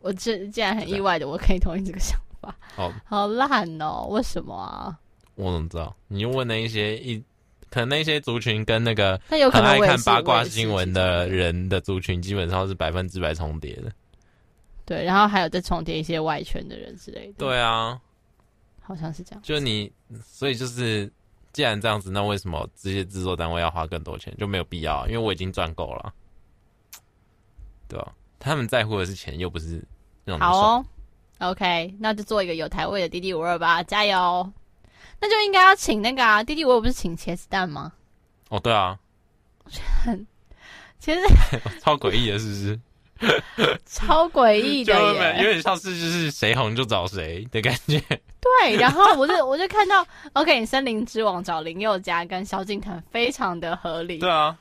Speaker 3: 我这竟然很意外的，我可以同意这个想法。
Speaker 2: 好，
Speaker 3: 好烂哦！为什么啊？
Speaker 2: 我怎么知道？你就问那一些一，可能那些族群跟那个
Speaker 3: 很爱
Speaker 2: 看八卦新闻的人的族群，基本上是百分之百重叠的。
Speaker 3: 对，然后还有再重叠一些外圈的人之类的。
Speaker 2: 对啊，
Speaker 3: 好像是这样。
Speaker 2: 就你，所以就是，既然这样子，那为什么这些制作单位要花更多钱？就没有必要，因为我已经赚够了，对吧？他们在乎的是钱，又不是。
Speaker 3: 好哦，OK，那就做一个有台位的 D D 五二吧，加油！那就应该要请那个啊，D D 五二不是请茄子蛋吗？
Speaker 2: 哦，对啊，
Speaker 3: 其实
Speaker 2: 超诡异的，是不是？
Speaker 3: 超诡异的耶，
Speaker 2: 有点像是就是谁红就找谁的感觉。
Speaker 3: 对，然后我就我就看到，OK，森林之王找林宥嘉跟萧敬腾，非常的合理。
Speaker 2: 对啊。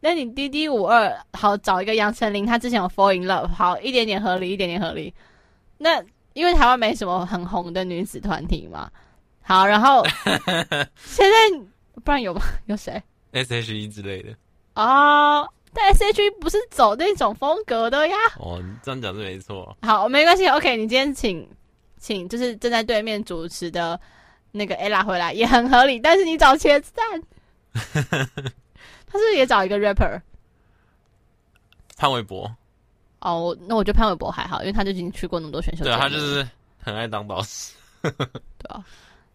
Speaker 3: 那你滴滴五二好找一个杨丞琳，他之前有 Fall in Love，好一点点合理，一点点合理。那因为台湾没什么很红的女子团体嘛，好，然后 现在不然有吗？有谁
Speaker 2: ？S H E 之类的
Speaker 3: 哦，但 S H E 不是走那种风格的呀。
Speaker 2: 哦，你这样讲是没错。
Speaker 3: 好，没关系，OK，你今天请请就是正在对面主持的那个 Ella 回来也很合理，但是你找茄子蛋。他是不是也找一个 rapper？
Speaker 2: 潘玮柏。
Speaker 3: 哦，那我觉得潘玮柏还好，因为他就已经去过那么多选秀。
Speaker 2: 对，他就是很爱当导师。
Speaker 3: 对啊，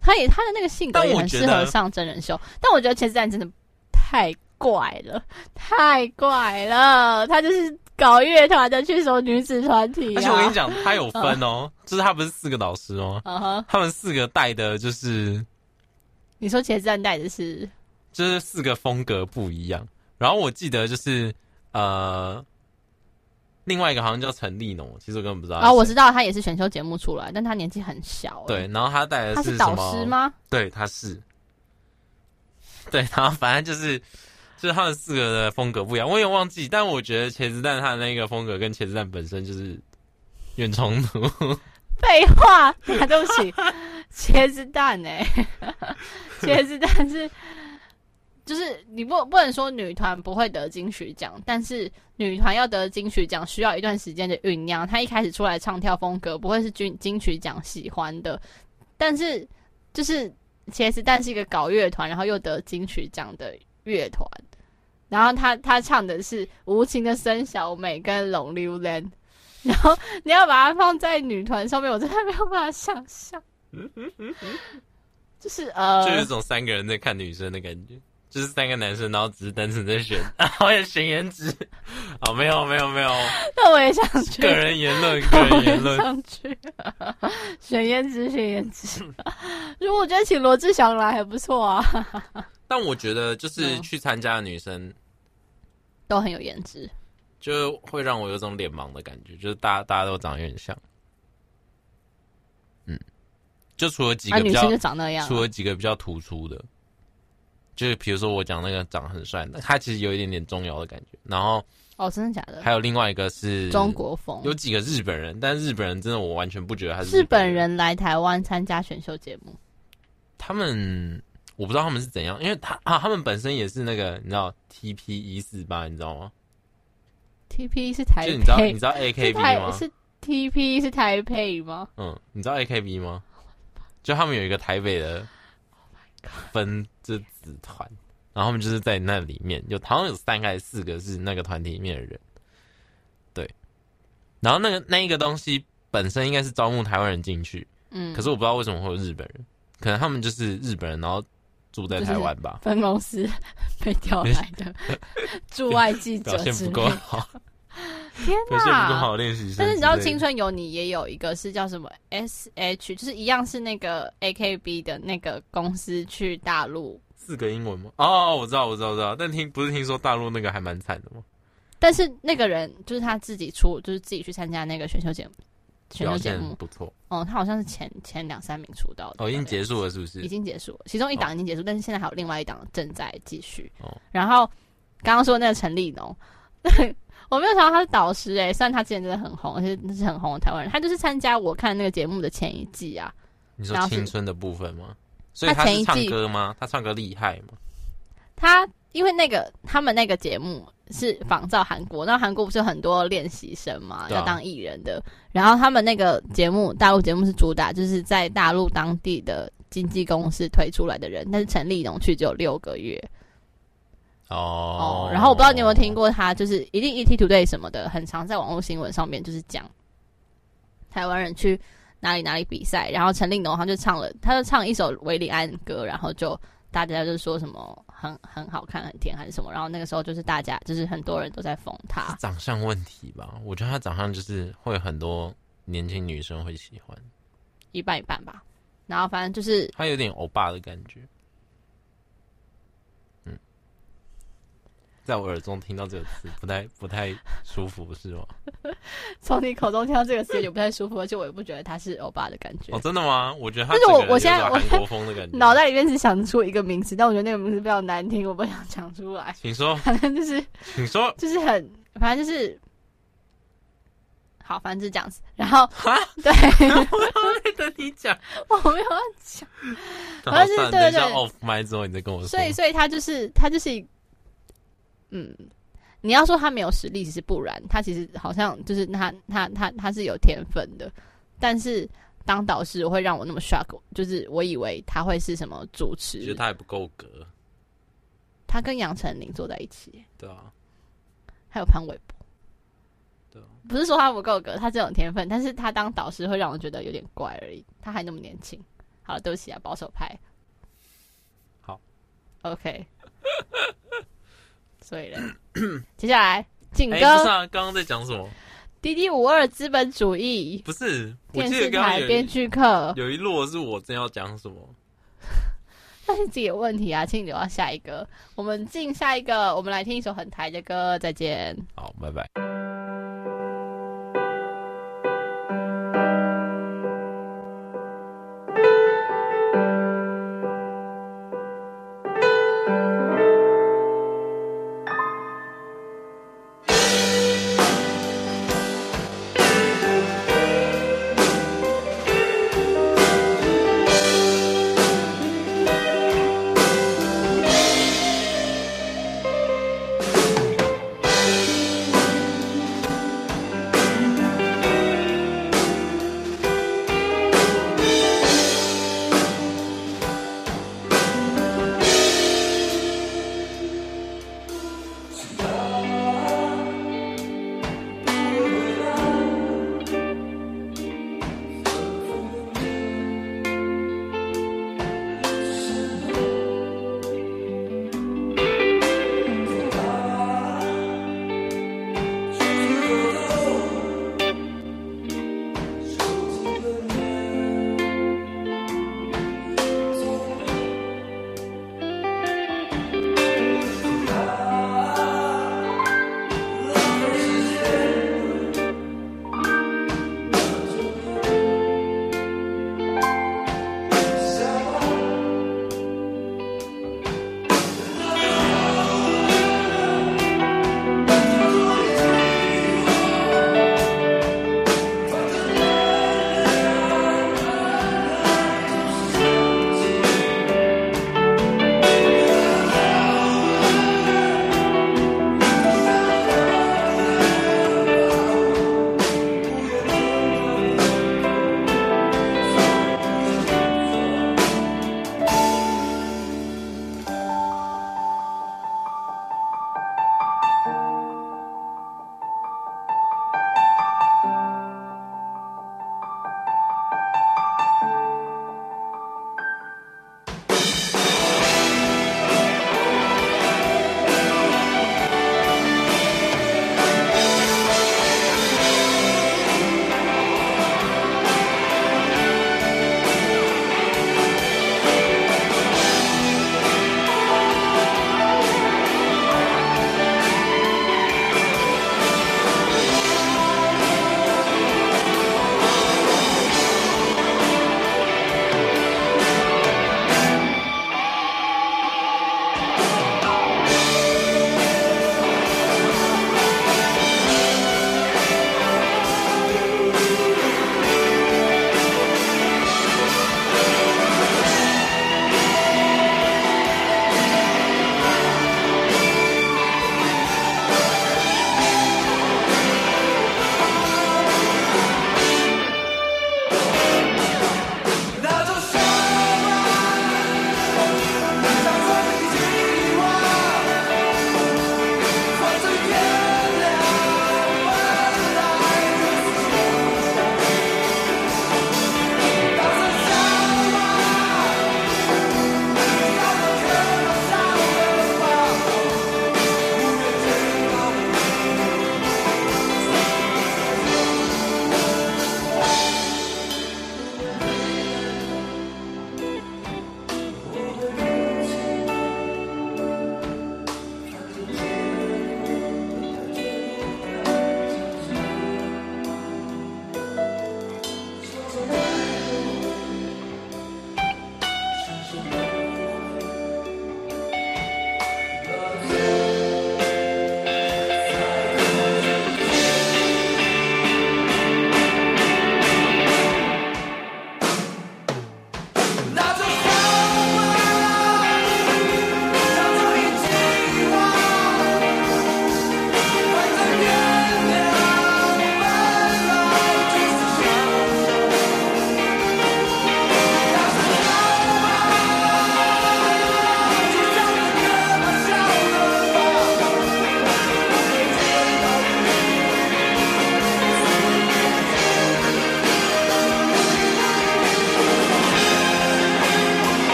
Speaker 3: 他也他的那个性格也很适合上真人秀。但我觉得茄子蛋真的太怪了，太怪了。他就是搞乐团的，去什么女子团体。
Speaker 2: 而且我跟你讲，他有分哦，就是他不是四个导师哦，他们四个带的就是。
Speaker 3: 你说茄子蛋带的是？
Speaker 2: 就是四个风格不一样，然后我记得就是呃，另外一个好像叫陈立农，其实我根本不知道啊、
Speaker 3: 哦。我知道他也是选秀节目出来，但他年纪很小。
Speaker 2: 对，然后他带的是
Speaker 3: 他是导师吗？
Speaker 2: 对，他是。对，然后反正就是就是他们四个的风格不一样，我也忘记，但我觉得茄子蛋他的那个风格跟茄子蛋本身就是有点冲突。
Speaker 3: 废话，对不起，茄子蛋哎、欸，茄子蛋是。就是你不不能说女团不会得金曲奖，但是女团要得金曲奖需要一段时间的酝酿。她一开始出来唱跳风格不会是金金曲奖喜欢的，但是就是茄子蛋是一个搞乐团，然后又得金曲奖的乐团，然后他他唱的是无情的孙小美跟 Lonely Land，然后你要把它放在女团上面，我真的没有办法想象，就是呃，
Speaker 2: 就有一种三个人在看女生的感觉。就是三个男生，然后只是单纯在选，然后也选颜值。哦，没有没有没有，
Speaker 3: 那我也想去。
Speaker 2: 个人言论，个人言论。
Speaker 3: 想去选颜值，选颜值。如果我觉得请罗志祥来还不错啊。
Speaker 2: 但我觉得就是去参加的女生
Speaker 3: 都很有颜值，
Speaker 2: 就会让我有种脸盲的感觉，就是大家大家都长得有点像。嗯，就除了几个比较，
Speaker 3: 啊、女生就长那样，
Speaker 2: 除了几个比较突出的。就是比如说我讲那个长得很帅的，他其实有一点点中摇的感觉。然后
Speaker 3: 哦，真的假的？
Speaker 2: 还有另外一个是
Speaker 3: 中国风，
Speaker 2: 有几个日本人，但日本人真的我完全不觉得他是
Speaker 3: 日本人来台湾参加选秀节目。
Speaker 2: 他们我不知道他们是怎样，因为他啊，他们本身也是那个你知道 TP 一四八，你知道吗
Speaker 3: ？TP 是台，
Speaker 2: 就你知道你知道 AKB 吗？
Speaker 3: 是 TP 是台北吗？
Speaker 2: 嗯，你知道 AKB 吗？就他们有一个台北的。分这子团，然后他们就是在那里面，有好像有三个还是四个是那个团体里面的人，对。然后那个那一个东西本身应该是招募台湾人进去，嗯，可是我不知道为什么会有日本人，可能他们就是日本人，然后住在台湾吧。
Speaker 3: 分公司被调来的 驻外记者
Speaker 2: 表现不够好，
Speaker 3: 天
Speaker 2: 表现不够
Speaker 3: 哪！
Speaker 2: 好，练习生。
Speaker 3: 但是你知道《青春有你》也有一个是叫什么 S H，就是一样是那个 A K B 的那个公司去大陆，
Speaker 2: 四个英文吗？哦，我知道，我知道，我知道。但听不是听说大陆那个还蛮惨的吗？
Speaker 3: 但是那个人就是他自己出，就是自己去参加那个选秀节目，选秀节目。
Speaker 2: 不错
Speaker 3: 哦，他好像是前前两三名出道的。
Speaker 2: 哦，已经结束了是不是？
Speaker 3: 已经结束了，其中一档已经结束，但是现在还有另外一档正在继续。
Speaker 2: 哦，
Speaker 3: 然后刚刚说那个陈立农，我没有想到他是导师哎、欸，虽然他之前真的很红，而且那是很红的台湾人，他就是参加我看那个节目的前一季啊。
Speaker 2: 你说青春的部分吗？所以他是唱歌吗？他唱歌厉害吗？
Speaker 3: 他因为那个他们那个节目是仿照韩国，那韩国不是有很多练习生嘛，
Speaker 2: 啊
Speaker 3: 要当艺人的。然后他们那个节目，大陆节目是主打就是在大陆当地的经纪公司推出来的人，但是陈立农去只有六个月
Speaker 2: 哦
Speaker 3: 哦。然后我不知道你有没有听过他，就是一定 ET Today 什么的，很常在网络新闻上面就是讲台湾人去哪里哪里比赛，然后陈立农他就唱了，他就唱一首韦礼安歌，然后就大家就说什么很很好看、很甜还是什么，然后那个时候就是大家就是很多人都在封他。
Speaker 2: 长相问题吧？我觉得他长相就是会有很多年轻女生会喜欢，
Speaker 3: 一半一半吧。然后反正就是
Speaker 2: 他有点欧巴的感觉。在我耳中听到这个词不太不太舒服，是吗？
Speaker 3: 从你口中听到这个词就不太舒服，而且我也不觉得他是欧巴的感觉。
Speaker 2: 哦，真的吗？我觉得他
Speaker 3: 但是我我现在
Speaker 2: 有种韩国风的感觉。
Speaker 3: 脑袋里面只想出一个名词，但我觉得那个名词比较难听，我不想讲出来。
Speaker 2: 请说，
Speaker 3: 反正就是
Speaker 2: 请说。
Speaker 3: 就是很，反正就是好，反正就是这样子。然后对，
Speaker 2: 我在等你讲，
Speaker 3: 我没有要讲。
Speaker 2: 然
Speaker 3: 反正就是对对对
Speaker 2: off 麦之后，你再跟我说。
Speaker 3: 所以，所以他就是他就是一，嗯，你要说他没有实力，其实不然，他其实好像就是他他他他是有天分的，但是当导师我会让我那么 shock，就是我以为他会是什么主持，
Speaker 2: 觉得他也不够格，
Speaker 3: 他跟杨丞琳坐在一起，
Speaker 2: 对啊，
Speaker 3: 还有潘玮柏，
Speaker 2: 对啊，
Speaker 3: 不是说他不够格，他这种天分，但是他当导师会让我觉得有点怪而已，他还那么年轻。好了，对不起啊，保守派。
Speaker 2: 好
Speaker 3: ，OK。所以呢，接下来景哥，
Speaker 2: 哎，不是啊，刚刚在讲什么？
Speaker 3: 滴滴五二资本主义
Speaker 2: 不是，我电
Speaker 3: 视台编
Speaker 2: 剧课，有一落是我真要讲什么。
Speaker 3: 但是自己有问题啊，请你留到下一个。我们进下一个，我们来听一首很台的歌，再见。
Speaker 2: 好，拜拜。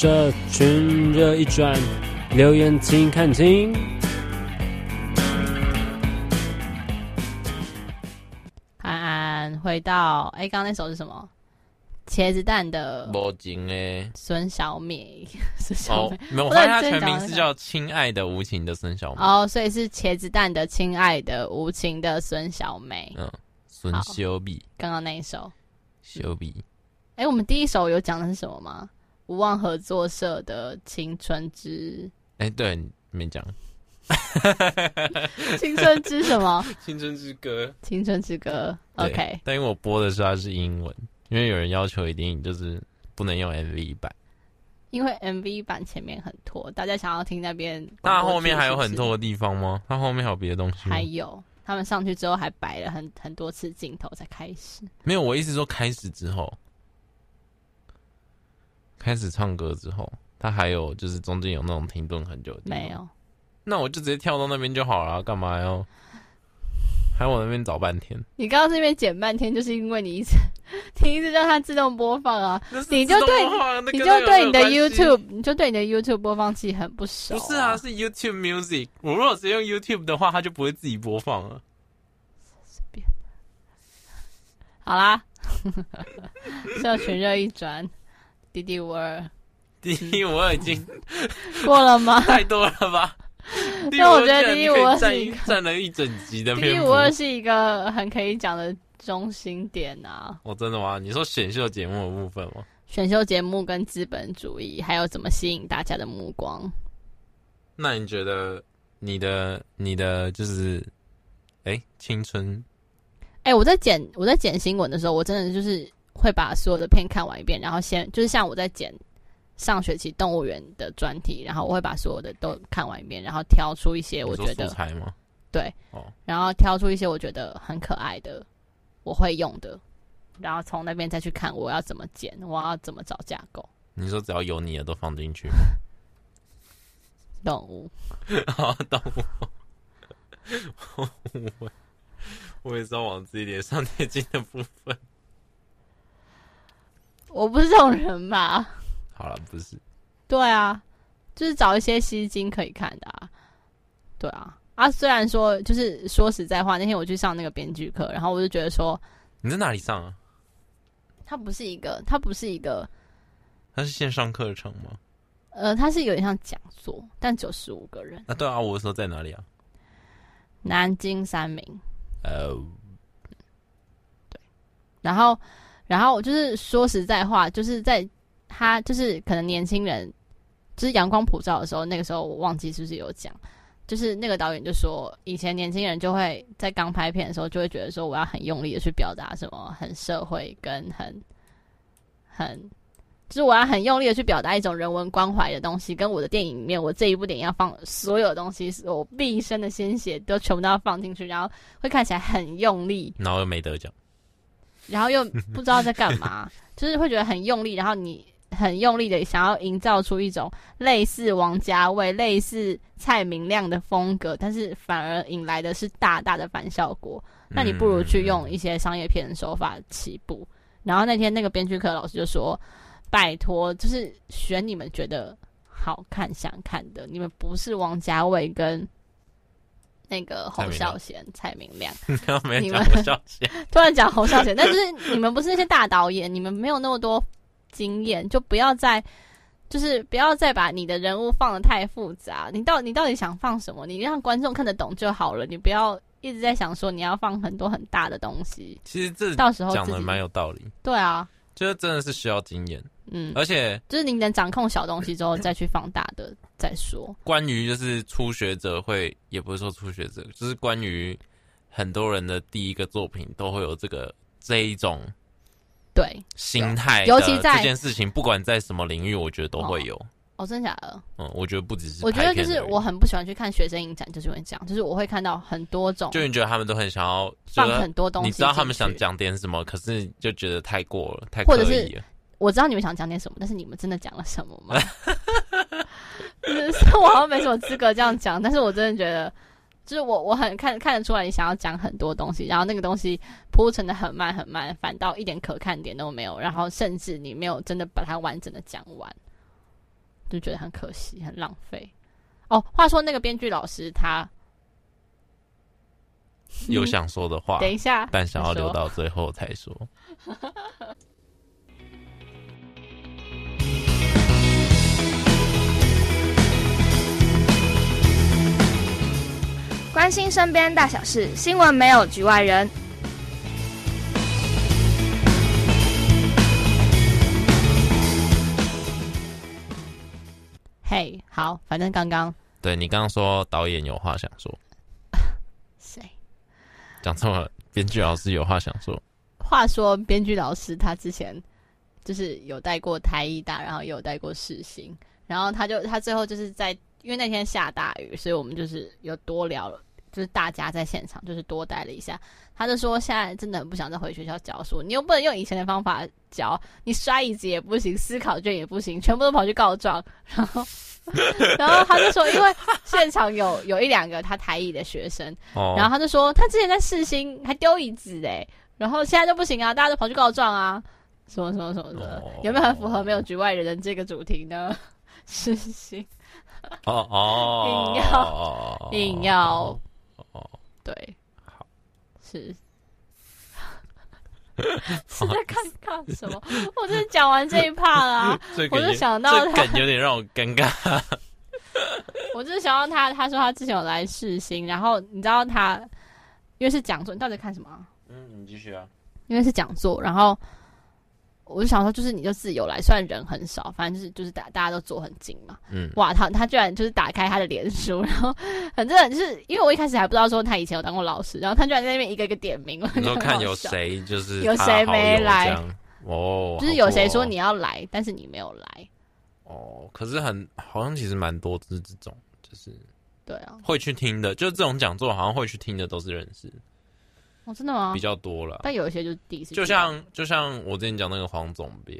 Speaker 7: 社群热一转，留言请看清。
Speaker 3: 安安回到哎，刚刚那首是什么？茄子蛋的
Speaker 2: 无情诶，
Speaker 3: 孙小美，孙小
Speaker 2: 哦
Speaker 3: 美，
Speaker 2: 没有，我发现他全名是叫《亲爱的无情的孙小美》。
Speaker 3: 哦，所以是茄子蛋的亲爱的无情的孙小美。
Speaker 2: 嗯，孙修比，
Speaker 3: 刚刚那一首
Speaker 2: 修比。
Speaker 3: 哎，我们第一首有讲的是什么吗？无望合作社的《青春之》。
Speaker 2: 哎，对，没讲。
Speaker 3: 青春之什么？
Speaker 2: 青春之歌。
Speaker 3: 青春之歌。OK。
Speaker 2: 但因为我播的时候它是英文，因为有人要求一定就是不能用 MV 版，
Speaker 3: 因为 MV 版前面很拖，大家想要听那边。
Speaker 2: 那后面还有很拖的地方吗？它后面还有别的东西？
Speaker 3: 还有，他们上去之后还摆了很很多次镜头才开始。
Speaker 2: 没有，我意思说开始之后。开始唱歌之后，他还有就是中间有那种停顿很久。
Speaker 3: 没有，
Speaker 2: 那我就直接跳到那边就好了，干嘛要还往那边找半天？
Speaker 3: 你刚刚这边剪半天，就是因为你一直 你一直让它自动播放啊，你就对，你就对你的 YouTube，你就对你的 YouTube 播放器很不熟、啊。
Speaker 2: 不是啊，是 YouTube Music。我如果直接用 YouTube 的话，它就不会自己播放了。
Speaker 3: 随便。好啦，社群热一转。滴滴五二，
Speaker 2: 滴滴五二已经
Speaker 3: 过了吗？
Speaker 2: 太多了吧？
Speaker 3: 但我觉得滴滴五二
Speaker 2: 占占了一整集的篇幅。
Speaker 3: 滴滴五二是一个很可以讲的中心点啊！
Speaker 2: 哦，真的吗？你说选秀节目的部分吗？
Speaker 3: 选秀节目跟资本主义，还有怎么吸引大家的目光？
Speaker 2: 那你觉得你的你的就是，哎、欸，青春？
Speaker 3: 哎、欸，我在剪我在剪新闻的时候，我真的就是。会把所有的片看完一遍，然后先就是像我在剪上学期动物园的专题，然后我会把所有的都看完一遍，然后挑出一些我觉得？对，
Speaker 2: 哦，
Speaker 3: 然后挑出一些我觉得很可爱的，我会用的，然后从那边再去看我要怎么剪，我要怎么找架构。
Speaker 2: 你说只要有你的都放进去？
Speaker 3: 动物，
Speaker 2: 好动物，我我也是要往自己脸上贴金的部分。
Speaker 3: 我不是这种人吧？
Speaker 2: 好了，不是。
Speaker 3: 对啊，就是找一些吸睛可以看的啊。对啊，啊，虽然说就是说实在话，那天我去上那个编剧课，然后我就觉得说，
Speaker 2: 你在哪里上啊？
Speaker 3: 它不是一个，它不是一个，
Speaker 2: 它是线上课程吗？
Speaker 3: 呃，它是有点像讲座，但只有十五个人。
Speaker 2: 啊，对啊，我说在哪里啊？
Speaker 3: 南京三明。
Speaker 2: 呃，
Speaker 3: 对，然后。然后就是说实在话，就是在他就是可能年轻人就是阳光普照的时候，那个时候我忘记是不是有讲，就是那个导演就说，以前年轻人就会在刚拍片的时候就会觉得说，我要很用力的去表达什么很社会跟很很，就是我要很用力的去表达一种人文关怀的东西，跟我的电影里面，我这一部电影要放所有东西，我毕生的鲜血都全部都要放进去，然后会看起来很用力，
Speaker 2: 然后又没得奖。
Speaker 3: 然后又不知道在干嘛，就是会觉得很用力，然后你很用力的想要营造出一种类似王家卫、类似蔡明亮的风格，但是反而引来的是大大的反效果。那你不如去用一些商业片的手法起步。然后那天那个编剧课老师就说：“拜托，就是选你们觉得好看、想看的，你们不是王家卫跟。”那个侯孝贤、蔡明亮，你们 突然讲侯孝贤，但是你们不是那些大导演，你们没有那么多经验，就不要再，就是不要再把你的人物放的太复杂。你到你到底想放什么？你让观众看得懂就好了。你不要一直在想说你要放很多很大的东西。
Speaker 2: 其实这
Speaker 3: 到时候
Speaker 2: 讲的蛮有道理。
Speaker 3: 对啊，
Speaker 2: 就是真的是需要经验。
Speaker 3: 嗯，
Speaker 2: 而且
Speaker 3: 就是你能掌控小东西之后再去放大的再说。
Speaker 2: 关于就是初学者会，也不是说初学者，就是关于很多人的第一个作品都会有这个这一种
Speaker 3: 对
Speaker 2: 心态，
Speaker 3: 尤其在
Speaker 2: 这件事情，不管在什么领域，我觉得都会有。
Speaker 3: 哦，真假的？
Speaker 2: 嗯，我觉得不只是。
Speaker 3: 我觉得就是我很不喜欢去看学生影展，就是因为这样，就是我会看到很多种，
Speaker 2: 就你觉得他们都很想要
Speaker 3: 放很多东西，
Speaker 2: 你知道他们想讲点什么，可是就觉得太过了，太
Speaker 3: 或者是。我知道你们想讲点什么，但是你们真的讲了什么吗？就是我好像没什么资格这样讲，但是我真的觉得，就是我我很看看得出来你想要讲很多东西，然后那个东西铺陈的很慢很慢，反倒一点可看点都没有，然后甚至你没有真的把它完整的讲完，就觉得很可惜，很浪费。哦，话说那个编剧老师他
Speaker 2: 有想说的话，
Speaker 3: 等一下，
Speaker 2: 但想要留到最后才说。
Speaker 8: 关心身边大小事，新闻没有局外人。
Speaker 3: 嘿，hey, 好，反正刚刚
Speaker 2: 对你刚刚说导演有话想说，
Speaker 3: 谁
Speaker 2: 讲错了？编剧老师有话想说。
Speaker 3: 话说，编剧老师他之前就是有带过台艺大，然后也有带过世新，然后他就他最后就是在因为那天下大雨，所以我们就是有多聊了。就是大家在现场，就是多待了一下。他就说，现在真的很不想再回学校教书。你又不能用以前的方法教，你摔椅子也不行，思考卷也不行，全部都跑去告状。然后，然后他就说，因为现场有有一两个他台艺的学生，哦、然后他就说，他之前在世新还丢椅子哎，然后现在就不行啊，大家都跑去告状啊，什么什么什么的，哦、有没有很符合没有局外人的这个主题呢？世新，
Speaker 2: 哦哦，
Speaker 3: 硬要硬要。对，好，是，是在看看什么？我就是讲完这一 part 啦，我就想到他，
Speaker 2: 有点让我尴尬。
Speaker 3: 我就是想到他，他说他之前有来试新，然后你知道他，因为是讲座，你到底在看什么？
Speaker 2: 嗯，你继续啊。
Speaker 3: 因为是讲座，然后。我就想说，就是你就自由来，虽然人很少，反正就是就是大大家都坐很近嘛。嗯，哇，他他居然就是打开他的脸书，然后反正就是因为我一开始还不知道说他以前有当过老师，然后他居然在那边一个一个点名，
Speaker 2: 你说看有谁就是
Speaker 3: 有谁没来
Speaker 2: 哦，
Speaker 3: 就是有谁说你要来，但是你没有来
Speaker 2: 哦。可是很好像其实蛮多是这种，就是
Speaker 3: 对啊，会
Speaker 2: 去听的，就是这种讲座好像会去听的都是认识。
Speaker 3: 哦，真的吗？
Speaker 2: 比较多了，
Speaker 3: 但有一些就是第一次。
Speaker 2: 就像就像我之前讲那个黄总编，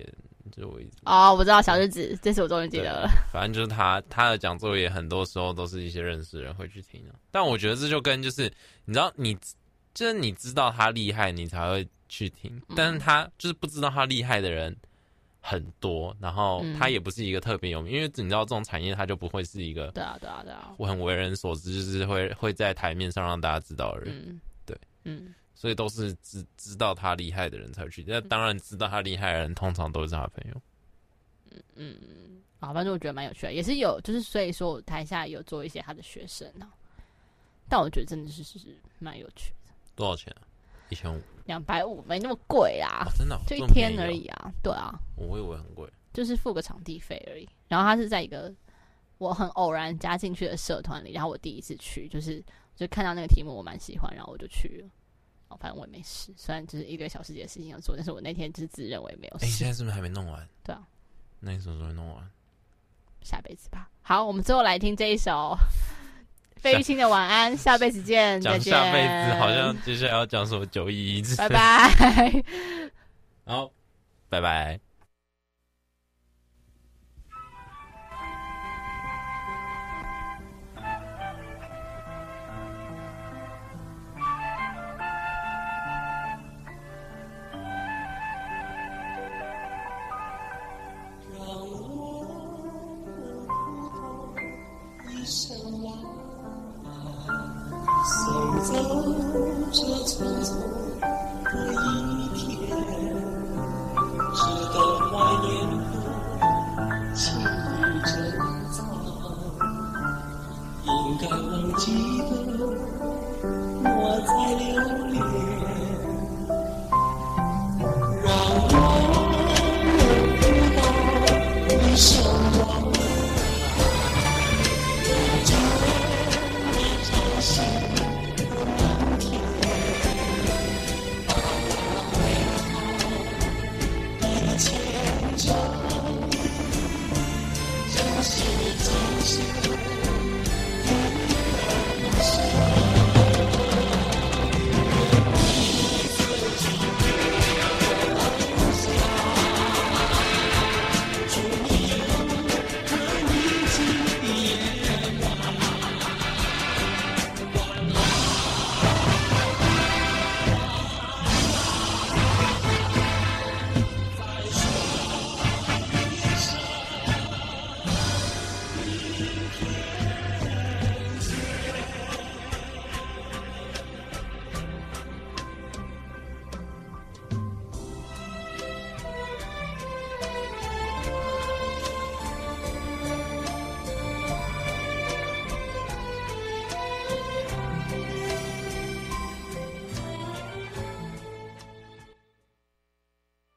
Speaker 2: 就我一直
Speaker 3: 哦，我知道小日子，这次我终于记得了。
Speaker 2: 反正就是他他的讲座也很多时候都是一些认识人会去听的。但我觉得这就跟就是你知道你就是你知道他厉害，你才会去听。但是他就是不知道他厉害的人很多，然后他也不是一个特别有名，因为你知道这种产业他就不会是一个
Speaker 3: 对啊对啊对啊，
Speaker 2: 我很为人所知，就是会会在台面上让大家知道的人。嗯嗯，所以都是知知道他厉害的人才去。那当然，知道他厉害的人通常都是他的朋友。
Speaker 3: 嗯嗯嗯，好，反正我觉得蛮有趣的，也是有，就是所以说我台下有做一些他的学生呢。但我觉得真的是是蛮有趣的。
Speaker 2: 多少钱啊？一千五？
Speaker 3: 两百五？没那么贵啊，
Speaker 2: 哦、真的、哦，
Speaker 3: 就一天而已啊。对啊，
Speaker 2: 我以为很贵，
Speaker 3: 就是付个场地费而已。然后他是在一个我很偶然加进去的社团里，然后我第一次去，就是就看到那个题目我蛮喜欢，然后我就去了。哦，反正我也没事，虽然就是一个小时的事情要做，但是我那天就是自认为没有事。
Speaker 2: 哎、欸，现在是不是还没弄完？
Speaker 3: 对啊，
Speaker 2: 那你什么时候弄完？
Speaker 3: 下辈子吧。好，我们最后来听这一首 费玉清的《晚安》，下辈子见。
Speaker 2: 讲下辈子，好像接下来要讲什么九一一。
Speaker 3: 拜拜。
Speaker 2: 好，拜拜。